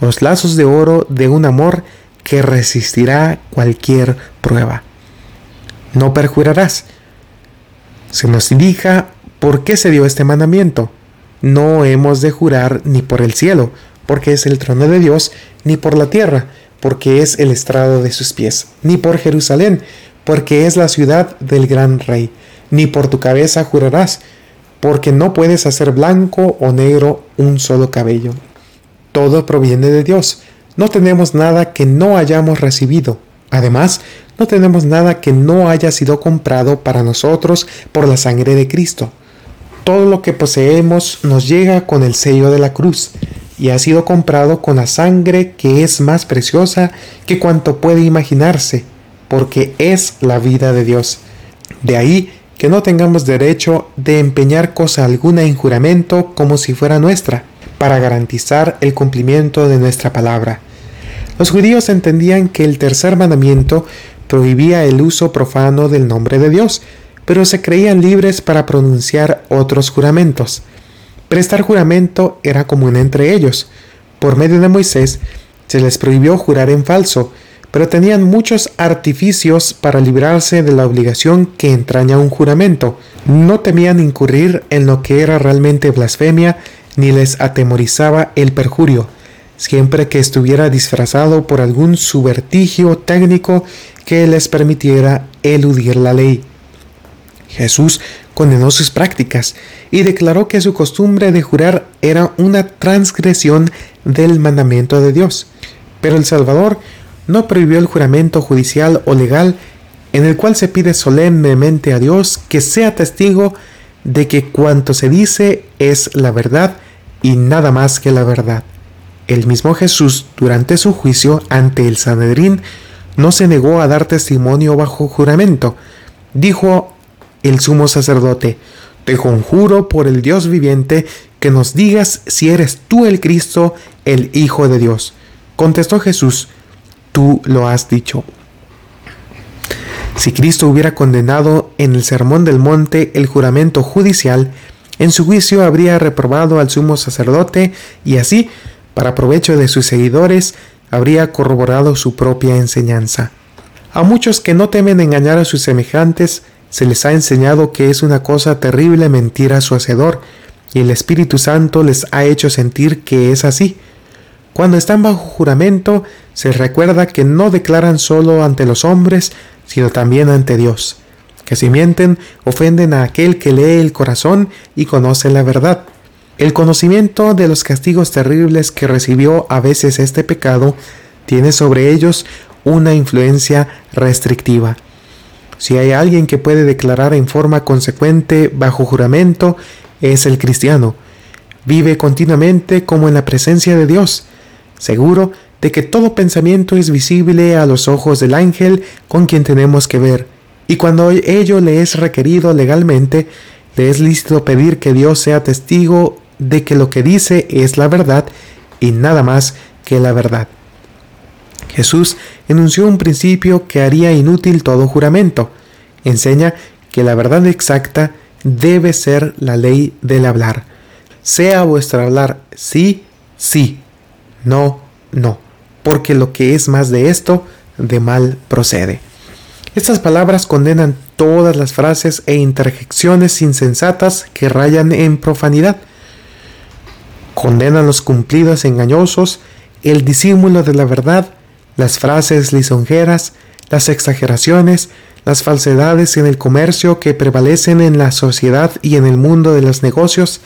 los lazos de oro de un amor que resistirá cualquier prueba. No perjurarás. Se nos indica por qué se dio este mandamiento. No hemos de jurar ni por el cielo, porque es el trono de Dios, ni por la tierra, porque es el estrado de sus pies, ni por Jerusalén, porque es la ciudad del gran rey, ni por tu cabeza jurarás, porque no puedes hacer blanco o negro un solo cabello. Todo proviene de Dios. No tenemos nada que no hayamos recibido. Además, no tenemos nada que no haya sido comprado para nosotros por la sangre de Cristo. Todo lo que poseemos nos llega con el sello de la cruz y ha sido comprado con la sangre que es más preciosa que cuanto puede imaginarse, porque es la vida de Dios. De ahí que no tengamos derecho de empeñar cosa alguna en juramento como si fuera nuestra, para garantizar el cumplimiento de nuestra palabra. Los judíos entendían que el tercer mandamiento prohibía el uso profano del nombre de Dios, pero se creían libres para pronunciar otros juramentos. Prestar juramento era común entre ellos. Por medio de Moisés se les prohibió jurar en falso, pero tenían muchos artificios para librarse de la obligación que entraña un juramento. No temían incurrir en lo que era realmente blasfemia, ni les atemorizaba el perjurio, siempre que estuviera disfrazado por algún subvertigio técnico que les permitiera eludir la ley. Jesús condenó sus prácticas y declaró que su costumbre de jurar era una transgresión del mandamiento de Dios. Pero el Salvador no prohibió el juramento judicial o legal en el cual se pide solemnemente a Dios que sea testigo de que cuanto se dice es la verdad y nada más que la verdad. El mismo Jesús, durante su juicio ante el Sanedrín, no se negó a dar testimonio bajo juramento. Dijo el sumo sacerdote, te conjuro por el Dios viviente que nos digas si eres tú el Cristo, el Hijo de Dios. Contestó Jesús, tú lo has dicho. Si Cristo hubiera condenado en el Sermón del Monte el juramento judicial, en su juicio habría reprobado al sumo sacerdote y así, para provecho de sus seguidores, habría corroborado su propia enseñanza. A muchos que no temen engañar a sus semejantes, se les ha enseñado que es una cosa terrible mentir a su hacedor, y el Espíritu Santo les ha hecho sentir que es así. Cuando están bajo juramento, se recuerda que no declaran solo ante los hombres, sino también ante Dios, que si mienten, ofenden a aquel que lee el corazón y conoce la verdad. El conocimiento de los castigos terribles que recibió a veces este pecado tiene sobre ellos una influencia restrictiva. Si hay alguien que puede declarar en forma consecuente bajo juramento, es el cristiano. Vive continuamente como en la presencia de Dios, seguro de que todo pensamiento es visible a los ojos del ángel con quien tenemos que ver, y cuando ello le es requerido legalmente, le es lícito pedir que Dios sea testigo de que lo que dice es la verdad y nada más que la verdad. Jesús enunció un principio que haría inútil todo juramento. Enseña que la verdad exacta debe ser la ley del hablar. Sea vuestro hablar sí, sí, no, no, porque lo que es más de esto, de mal procede. Estas palabras condenan todas las frases e interjecciones insensatas que rayan en profanidad. Condenan los cumplidos engañosos, el disímulo de la verdad, las frases lisonjeras, las exageraciones, las falsedades en el comercio que prevalecen en la sociedad y en el mundo de los negocios,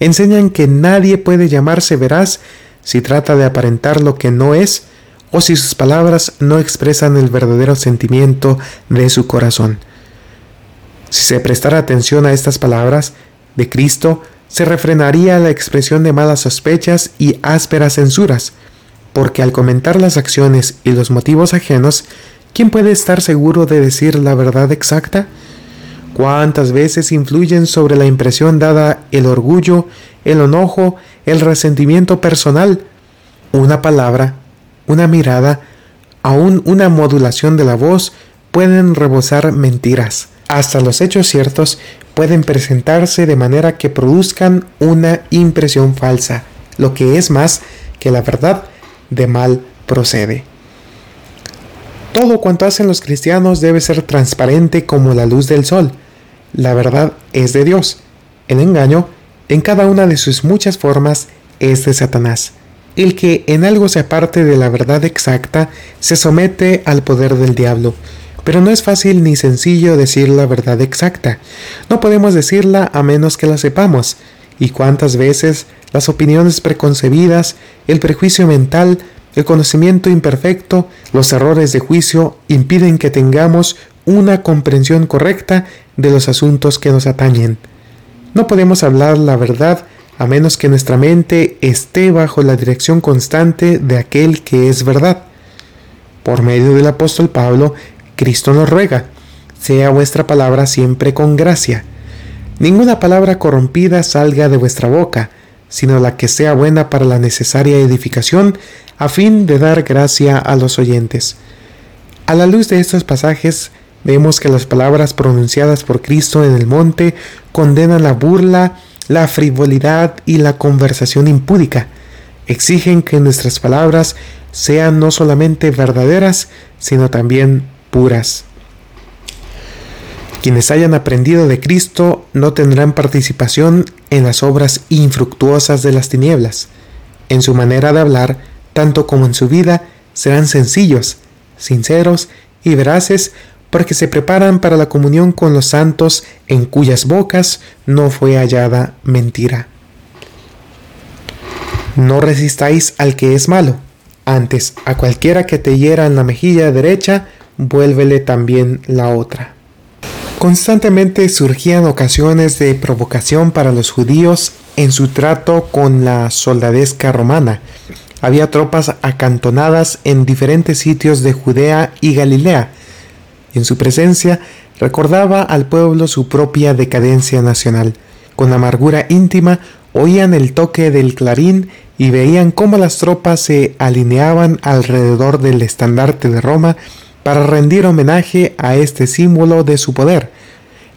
enseñan que nadie puede llamarse veraz si trata de aparentar lo que no es o si sus palabras no expresan el verdadero sentimiento de su corazón. Si se prestara atención a estas palabras de Cristo, se refrenaría la expresión de malas sospechas y ásperas censuras, porque al comentar las acciones y los motivos ajenos, ¿quién puede estar seguro de decir la verdad exacta? ¿Cuántas veces influyen sobre la impresión dada el orgullo, el enojo, el resentimiento personal? Una palabra, una mirada, aún una modulación de la voz pueden rebosar mentiras. Hasta los hechos ciertos pueden presentarse de manera que produzcan una impresión falsa, lo que es más que la verdad de mal procede. Todo cuanto hacen los cristianos debe ser transparente como la luz del sol. La verdad es de Dios. El engaño, en cada una de sus muchas formas, es de Satanás. El que en algo se aparte de la verdad exacta se somete al poder del diablo. Pero no es fácil ni sencillo decir la verdad exacta. No podemos decirla a menos que la sepamos. Y cuántas veces las opiniones preconcebidas, el prejuicio mental, el conocimiento imperfecto, los errores de juicio impiden que tengamos una comprensión correcta de los asuntos que nos atañen. No podemos hablar la verdad a menos que nuestra mente esté bajo la dirección constante de aquel que es verdad. Por medio del apóstol Pablo, Cristo nos ruega, sea vuestra palabra siempre con gracia. Ninguna palabra corrompida salga de vuestra boca, sino la que sea buena para la necesaria edificación, a fin de dar gracia a los oyentes. A la luz de estos pasajes, vemos que las palabras pronunciadas por Cristo en el monte condenan la burla, la frivolidad y la conversación impúdica. Exigen que nuestras palabras sean no solamente verdaderas, sino también puras. Quienes hayan aprendido de Cristo no tendrán participación en las obras infructuosas de las tinieblas. En su manera de hablar, tanto como en su vida, serán sencillos, sinceros y veraces porque se preparan para la comunión con los santos en cuyas bocas no fue hallada mentira. No resistáis al que es malo, antes a cualquiera que te hiera en la mejilla derecha, vuélvele también la otra. Constantemente surgían ocasiones de provocación para los judíos en su trato con la soldadesca romana. Había tropas acantonadas en diferentes sitios de Judea y Galilea. En su presencia recordaba al pueblo su propia decadencia nacional. Con amargura íntima oían el toque del clarín y veían cómo las tropas se alineaban alrededor del estandarte de Roma para rendir homenaje a este símbolo de su poder.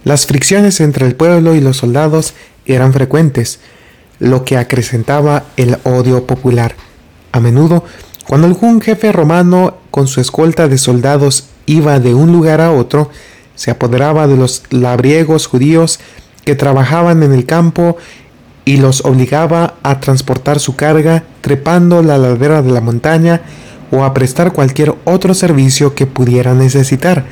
Las fricciones entre el pueblo y los soldados eran frecuentes, lo que acrecentaba el odio popular. A menudo, cuando algún jefe romano con su escolta de soldados iba de un lugar a otro, se apoderaba de los labriegos judíos que trabajaban en el campo y los obligaba a transportar su carga trepando la ladera de la montaña o a prestar cualquier otro servicio que pudiera necesitar.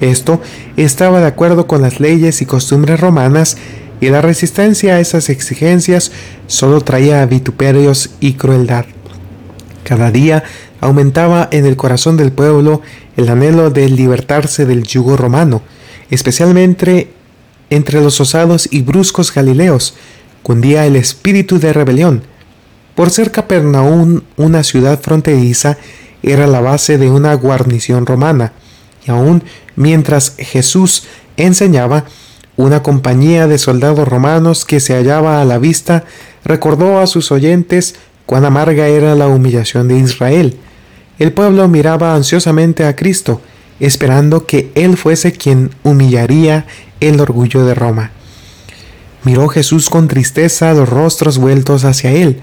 Esto estaba de acuerdo con las leyes y costumbres romanas y la resistencia a esas exigencias solo traía vituperios y crueldad. Cada día aumentaba en el corazón del pueblo el anhelo de libertarse del yugo romano, especialmente entre los osados y bruscos galileos, cundía el espíritu de rebelión. Por ser Capernaum una ciudad fronteriza, era la base de una guarnición romana, y aun mientras Jesús enseñaba, una compañía de soldados romanos que se hallaba a la vista recordó a sus oyentes cuán amarga era la humillación de Israel. El pueblo miraba ansiosamente a Cristo, esperando que Él fuese quien humillaría el orgullo de Roma. Miró Jesús con tristeza los rostros vueltos hacia Él,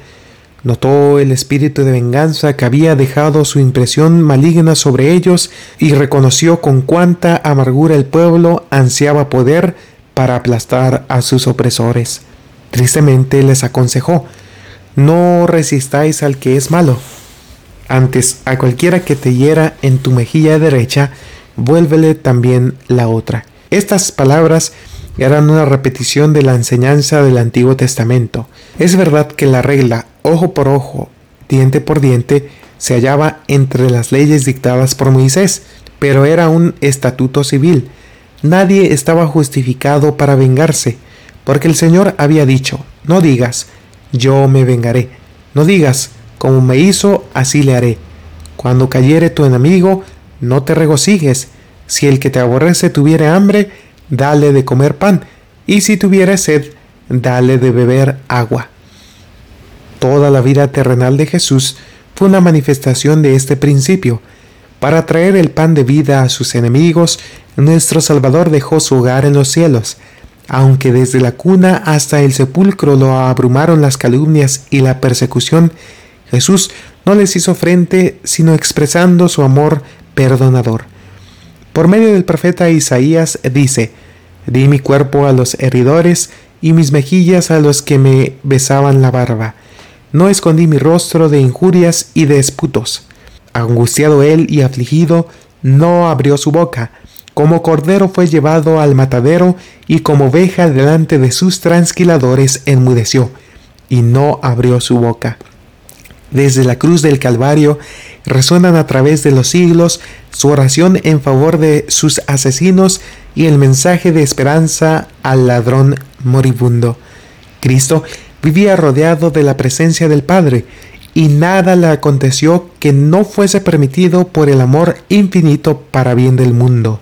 Notó el espíritu de venganza que había dejado su impresión maligna sobre ellos y reconoció con cuánta amargura el pueblo ansiaba poder para aplastar a sus opresores. Tristemente les aconsejó, no resistáis al que es malo. Antes, a cualquiera que te hiera en tu mejilla derecha, vuélvele también la otra. Estas palabras eran una repetición de la enseñanza del Antiguo Testamento. Es verdad que la regla ojo por ojo, diente por diente, se hallaba entre las leyes dictadas por Moisés, pero era un estatuto civil. Nadie estaba justificado para vengarse, porque el Señor había dicho, no digas, yo me vengaré, no digas, como me hizo, así le haré. Cuando cayere tu enemigo, no te regocijes, si el que te aborrece tuviere hambre, dale de comer pan, y si tuviere sed, dale de beber agua. Toda la vida terrenal de Jesús fue una manifestación de este principio. Para traer el pan de vida a sus enemigos, nuestro Salvador dejó su hogar en los cielos. Aunque desde la cuna hasta el sepulcro lo abrumaron las calumnias y la persecución, Jesús no les hizo frente sino expresando su amor perdonador. Por medio del profeta Isaías dice, Di mi cuerpo a los heridores y mis mejillas a los que me besaban la barba no escondí mi rostro de injurias y de esputos. Angustiado él y afligido, no abrió su boca. Como cordero fue llevado al matadero, y como oveja delante de sus transquiladores enmudeció, y no abrió su boca. Desde la cruz del Calvario resuenan a través de los siglos su oración en favor de sus asesinos y el mensaje de esperanza al ladrón moribundo. Cristo vivía rodeado de la presencia del Padre, y nada le aconteció que no fuese permitido por el amor infinito para bien del mundo.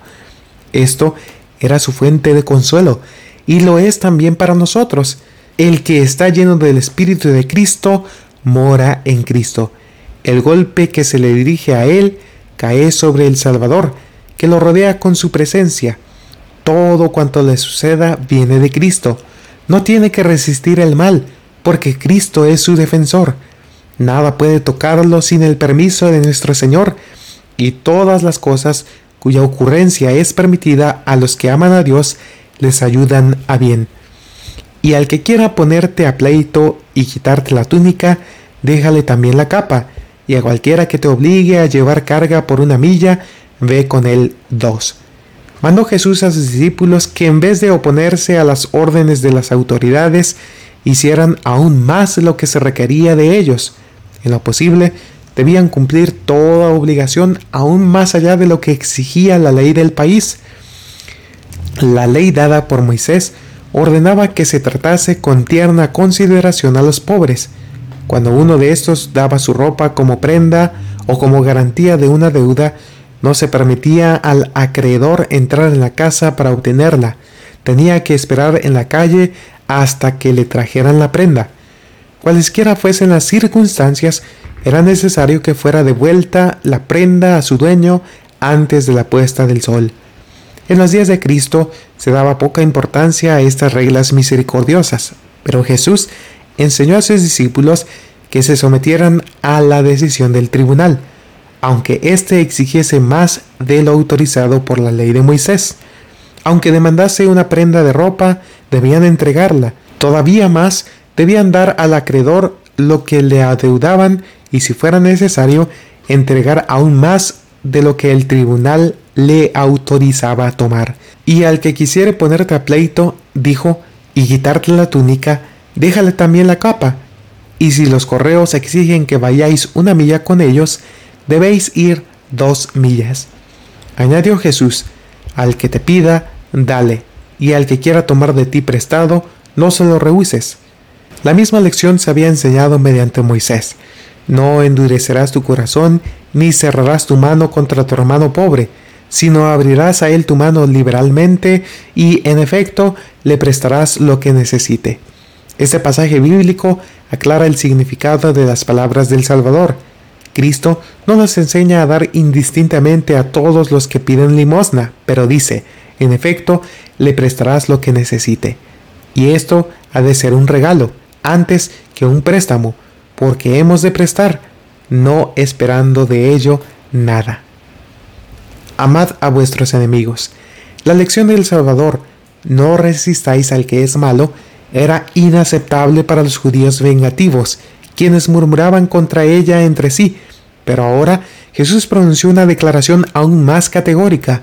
Esto era su fuente de consuelo, y lo es también para nosotros. El que está lleno del Espíritu de Cristo mora en Cristo. El golpe que se le dirige a él cae sobre el Salvador, que lo rodea con su presencia. Todo cuanto le suceda viene de Cristo. No tiene que resistir el mal, porque Cristo es su defensor. Nada puede tocarlo sin el permiso de nuestro Señor, y todas las cosas cuya ocurrencia es permitida a los que aman a Dios les ayudan a bien. Y al que quiera ponerte a pleito y quitarte la túnica, déjale también la capa, y a cualquiera que te obligue a llevar carga por una milla, ve con él dos mandó Jesús a sus discípulos que en vez de oponerse a las órdenes de las autoridades, hicieran aún más lo que se requería de ellos. En lo posible, debían cumplir toda obligación aún más allá de lo que exigía la ley del país. La ley dada por Moisés ordenaba que se tratase con tierna consideración a los pobres. Cuando uno de estos daba su ropa como prenda o como garantía de una deuda, No se permitía al acreedor entrar en la casa para obtenerla. Tenía que esperar en la calle hasta que le trajeran la prenda. Cualesquiera fuesen las circunstancias, era necesario que fuera devuelta la prenda a su dueño antes de la puesta del sol. En los días de Cristo se daba poca importancia a estas reglas misericordiosas, pero Jesús enseñó a sus discípulos que se sometieran a la decisión del tribunal, aunque éste exigiese más de lo autorizado por la ley de Moisés. Aunque demandase una prenda de ropa, debían entregarla. Todavía más, debían dar al acreedor lo que le adeudaban y si fuera necesario, entregar aún más de lo que el tribunal le autorizaba a tomar. Y al que quisiere ponerte a pleito, dijo, y quitarte la túnica, déjale también la capa. Y si los correos exigen que vayáis una milla con ellos, debéis ir dos millas. Añadió Jesús, al que te pida, dale, y al que quiera tomar de ti prestado, no se lo rehuses. La misma lección se había enseñado mediante Moisés. No endurecerás tu corazón, ni cerrarás tu mano contra tu hermano pobre, sino abrirás a él tu mano liberalmente y, en efecto, le prestarás lo que necesite. Este pasaje bíblico aclara el significado de las palabras del Salvador. Cristo no nos enseña a dar indistintamente a todos los que piden limosna, pero dice, en efecto, le prestarás lo que necesite. Y esto ha de ser un regalo, antes que un préstamo, porque hemos de prestar, no esperando de ello nada amad a vuestros enemigos. La lección del Salvador, no resistáis al que es malo, era inaceptable para los judíos vengativos, quienes murmuraban contra ella entre sí, pero ahora Jesús pronunció una declaración aún más categórica.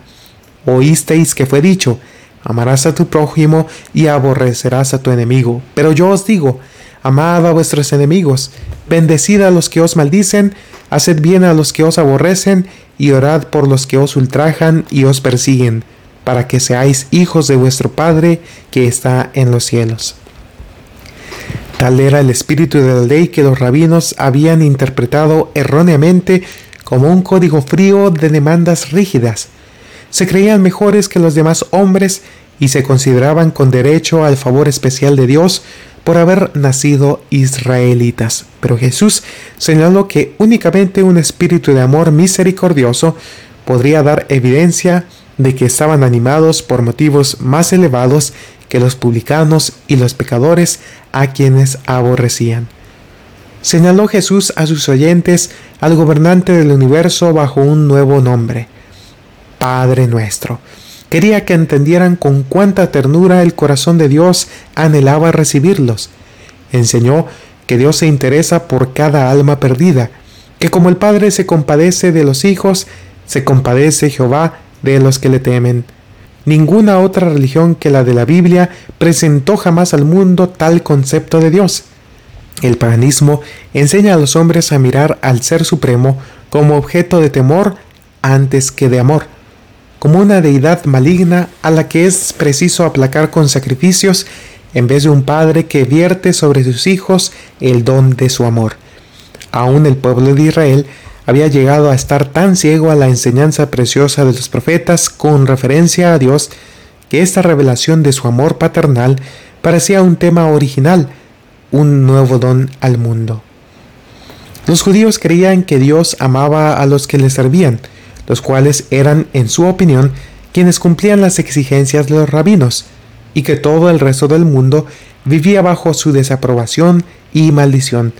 Oísteis que fue dicho, amarás a tu prójimo y aborrecerás a tu enemigo. Pero yo os digo, amad a vuestros enemigos, bendecid a los que os maldicen, haced bien a los que os aborrecen, y orad por los que os ultrajan y os persiguen, para que seáis hijos de vuestro Padre que está en los cielos. Tal era el espíritu de la ley que los rabinos habían interpretado erróneamente como un código frío de demandas rígidas. Se creían mejores que los demás hombres y se consideraban con derecho al favor especial de Dios por haber nacido israelitas. Pero Jesús señaló que únicamente un espíritu de amor misericordioso podría dar evidencia de que estaban animados por motivos más elevados que los publicanos y los pecadores a quienes aborrecían. Señaló Jesús a sus oyentes al gobernante del universo bajo un nuevo nombre, Padre nuestro Quería que entendieran con cuánta ternura el corazón de Dios anhelaba recibirlos. Enseñó que Dios se interesa por cada alma perdida, que como el Padre se compadece de los hijos, se compadece Jehová de los que le temen. Ninguna otra religión que la de la Biblia presentó jamás al mundo tal concepto de Dios. El paganismo enseña a los hombres a mirar al Ser Supremo como objeto de temor antes que de amor como una deidad maligna a la que es preciso aplacar con sacrificios en vez de un padre que vierte sobre sus hijos el don de su amor. Aún el pueblo de Israel había llegado a estar tan ciego a la enseñanza preciosa de los profetas con referencia a Dios que esta revelación de su amor paternal parecía un tema original, un nuevo don al mundo. Los judíos creían que Dios amaba a los que le servían, los cuales eran, en su opinión, quienes cumplían las exigencias de los rabinos, y que todo el resto del mundo vivía bajo su desaprobación y maldición.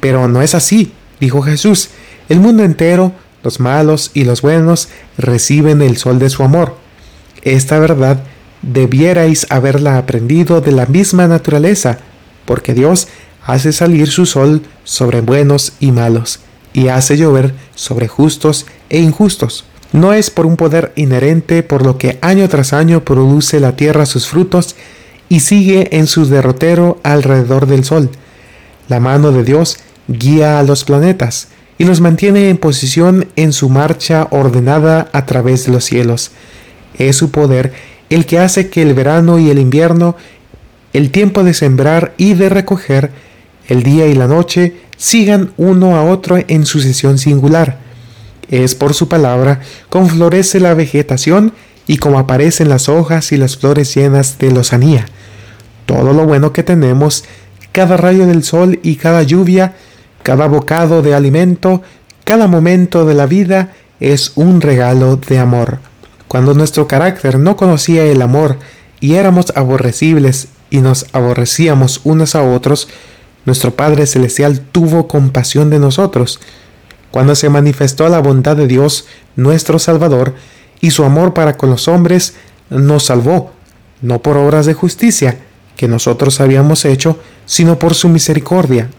Pero no es así, dijo Jesús, el mundo entero, los malos y los buenos, reciben el sol de su amor. Esta verdad debierais haberla aprendido de la misma naturaleza, porque Dios hace salir su sol sobre buenos y malos, y hace llover sobre justos e injustos. No es por un poder inherente por lo que año tras año produce la tierra sus frutos y sigue en su derrotero alrededor del sol. La mano de Dios guía a los planetas y los mantiene en posición en su marcha ordenada a través de los cielos. Es su poder el que hace que el verano y el invierno, el tiempo de sembrar y de recoger, el día y la noche, sigan uno a otro en sucesión singular. Es por su palabra como florece la vegetación y como aparecen las hojas y las flores llenas de lozanía. Todo lo bueno que tenemos, cada rayo del sol y cada lluvia, cada bocado de alimento, cada momento de la vida es un regalo de amor. Cuando nuestro carácter no conocía el amor y éramos aborrecibles y nos aborrecíamos unos a otros, nuestro Padre Celestial tuvo compasión de nosotros. Cuando se manifestó la bondad de Dios, nuestro Salvador, y su amor para con los hombres, nos salvó, no por obras de justicia que nosotros habíamos hecho, sino por su misericordia.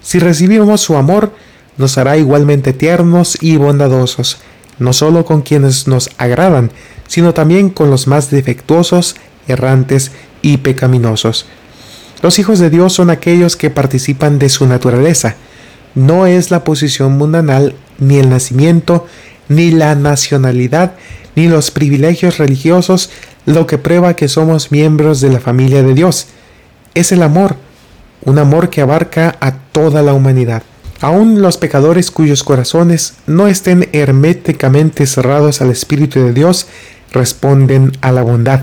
Si recibimos su amor, nos hará igualmente tiernos y bondadosos, no solo con quienes nos agradan, sino también con los más defectuosos, errantes y pecaminosos. Los hijos de Dios son aquellos que participan de su naturaleza. No es la posición mundanal, ni el nacimiento, ni la nacionalidad, ni los privilegios religiosos lo que prueba que somos miembros de la familia de Dios. Es el amor, un amor que abarca a toda la humanidad. Aún los pecadores cuyos corazones no estén herméticamente cerrados al Espíritu de Dios responden a la bondad.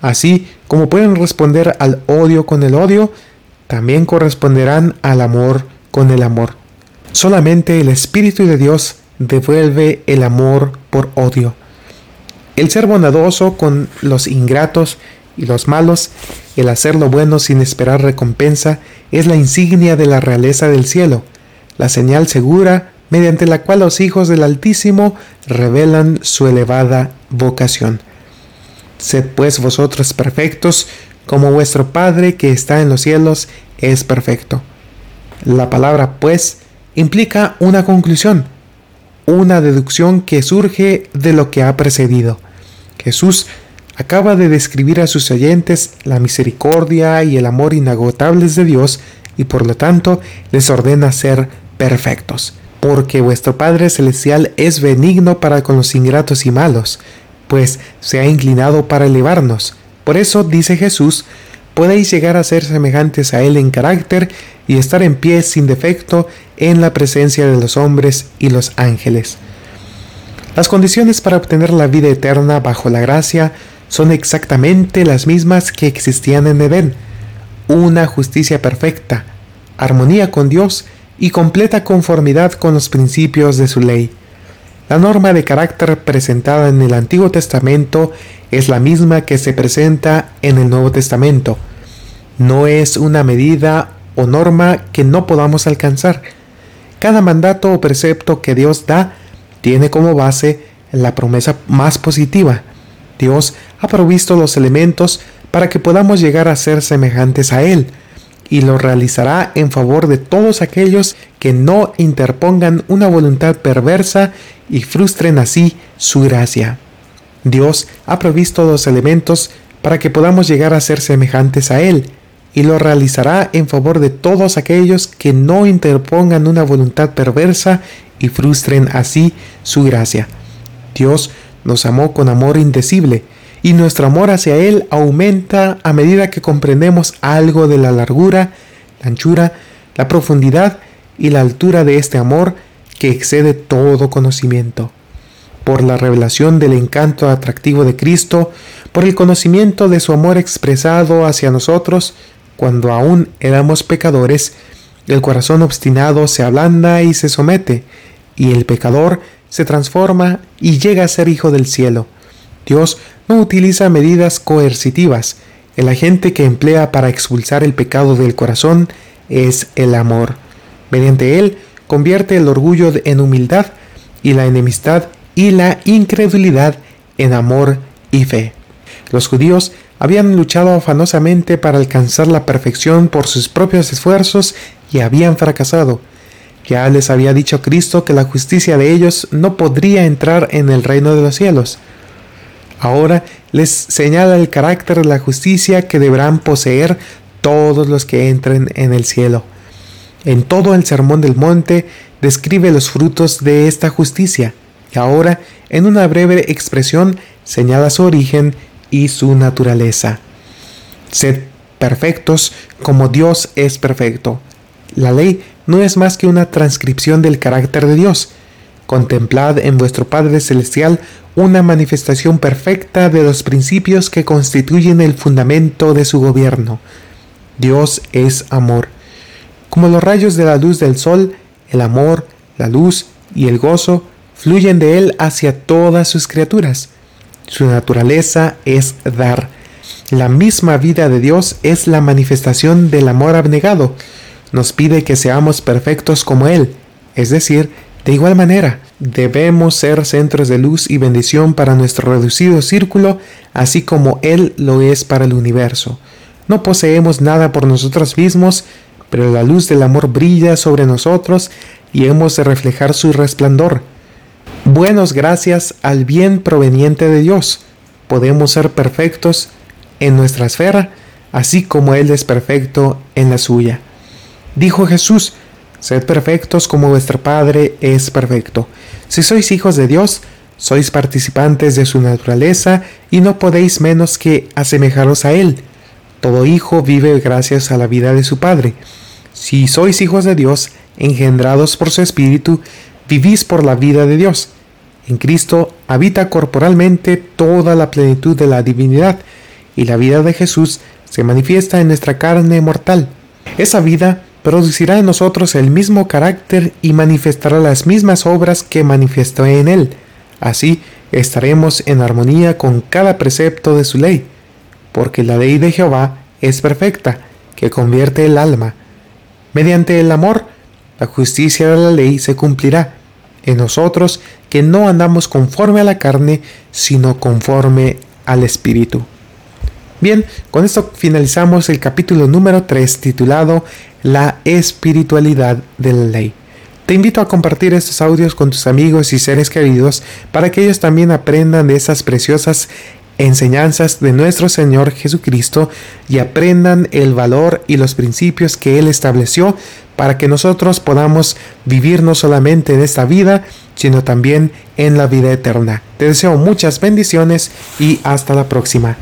Así como pueden responder al odio con el odio, también corresponderán al amor con el amor. Solamente el Espíritu de Dios devuelve el amor por odio. El ser bondadoso con los ingratos y los malos, el hacer lo bueno sin esperar recompensa, es la insignia de la realeza del cielo la señal segura mediante la cual los hijos del Altísimo revelan su elevada vocación. Sed pues vosotros perfectos, como vuestro Padre que está en los cielos es perfecto. La palabra pues implica una conclusión, una deducción que surge de lo que ha precedido. Jesús acaba de describir a sus oyentes la misericordia y el amor inagotables de Dios y por lo tanto les ordena ser perfectos, porque vuestro Padre Celestial es benigno para con los ingratos y malos, pues se ha inclinado para elevarnos. Por eso, dice Jesús, podéis llegar a ser semejantes a Él en carácter y estar en pie sin defecto en la presencia de los hombres y los ángeles. Las condiciones para obtener la vida eterna bajo la gracia son exactamente las mismas que existían en Edén. Una justicia perfecta, armonía con Dios y completa conformidad con los principios de su ley. La norma de carácter presentada en el Antiguo Testamento es la misma que se presenta en el Nuevo Testamento. No es una medida o norma que no podamos alcanzar. Cada mandato o precepto que Dios da tiene como base la promesa más positiva. Dios ha provisto los elementos para que podamos llegar a ser semejantes a Él y lo realizará en favor de todos aquellos que no interpongan una voluntad perversa y frustren así su gracia. Dios ha provisto los elementos para que podamos llegar a ser semejantes a Él, y lo realizará en favor de todos aquellos que no interpongan una voluntad perversa y frustren así su gracia. Dios nos amó con amor indecible, y nuestro amor hacia Él aumenta a medida que comprendemos algo de la largura, la anchura, la profundidad y la altura de este amor que excede todo conocimiento. Por la revelación del encanto atractivo de Cristo, por el conocimiento de su amor expresado hacia nosotros, cuando aún éramos pecadores, el corazón obstinado se ablanda y se somete, y el pecador se transforma y llega a ser hijo del cielo. Dios no utiliza medidas coercitivas. El agente que emplea para expulsar el pecado del corazón es el amor. Mediante él convierte el orgullo en humildad y la enemistad y la incredulidad en amor y fe. Los judíos habían luchado afanosamente para alcanzar la perfección por sus propios esfuerzos y habían fracasado. Ya les había dicho Cristo que la justicia de ellos no podría entrar en el reino de los cielos. Ahora les señala el carácter de la justicia que deberán poseer todos los que entren en el cielo. En todo el Sermón del Monte describe los frutos de esta justicia y ahora, en una breve expresión, señala su origen y su naturaleza. Sed perfectos como Dios es perfecto. La ley no es más que una transcripción del carácter de Dios. Contemplad en vuestro Padre Celestial una manifestación perfecta de los principios que constituyen el fundamento de su gobierno. Dios es amor. Como los rayos de la luz del sol, el amor, la luz y el gozo fluyen de Él hacia todas sus criaturas. Su naturaleza es dar. La misma vida de Dios es la manifestación del amor abnegado. Nos pide que seamos perfectos como Él, es decir, de igual manera, debemos ser centros de luz y bendición para nuestro reducido círculo, así como Él lo es para el universo. No poseemos nada por nosotros mismos, pero la luz del amor brilla sobre nosotros y hemos de reflejar su resplandor. Buenos gracias al bien proveniente de Dios. Podemos ser perfectos en nuestra esfera, así como Él es perfecto en la suya. Dijo Jesús, Sed perfectos como vuestro Padre es perfecto. Si sois hijos de Dios, sois participantes de su naturaleza y no podéis menos que asemejaros a Él. Todo hijo vive gracias a la vida de su Padre. Si sois hijos de Dios, engendrados por su Espíritu, vivís por la vida de Dios. En Cristo habita corporalmente toda la plenitud de la divinidad, y la vida de Jesús se manifiesta en nuestra carne mortal. Esa vida producirá en nosotros el mismo carácter y manifestará las mismas obras que manifestó en él. Así estaremos en armonía con cada precepto de su ley, porque la ley de Jehová es perfecta, que convierte el alma. Mediante el amor, la justicia de la ley se cumplirá en nosotros que no andamos conforme a la carne, sino conforme al Espíritu. Bien, con esto finalizamos el capítulo número 3 titulado La espiritualidad de la ley. Te invito a compartir estos audios con tus amigos y seres queridos para que ellos también aprendan de esas preciosas enseñanzas de nuestro Señor Jesucristo y aprendan el valor y los principios que Él estableció para que nosotros podamos vivir no solamente en esta vida, sino también en la vida eterna. Te deseo muchas bendiciones y hasta la próxima.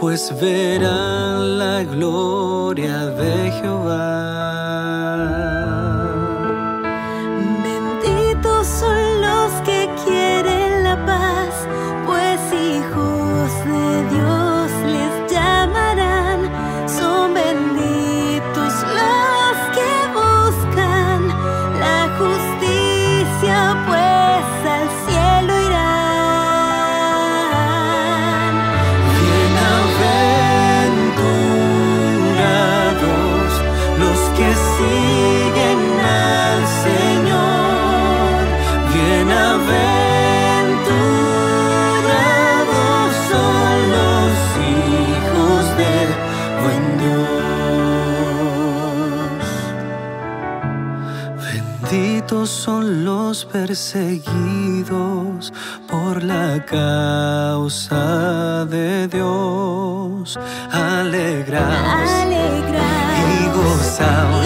Pues verán la gloria de Jehová. Dichosos son los perseguidos por la causa de Dios. Alegraos Alegraos y gozaos.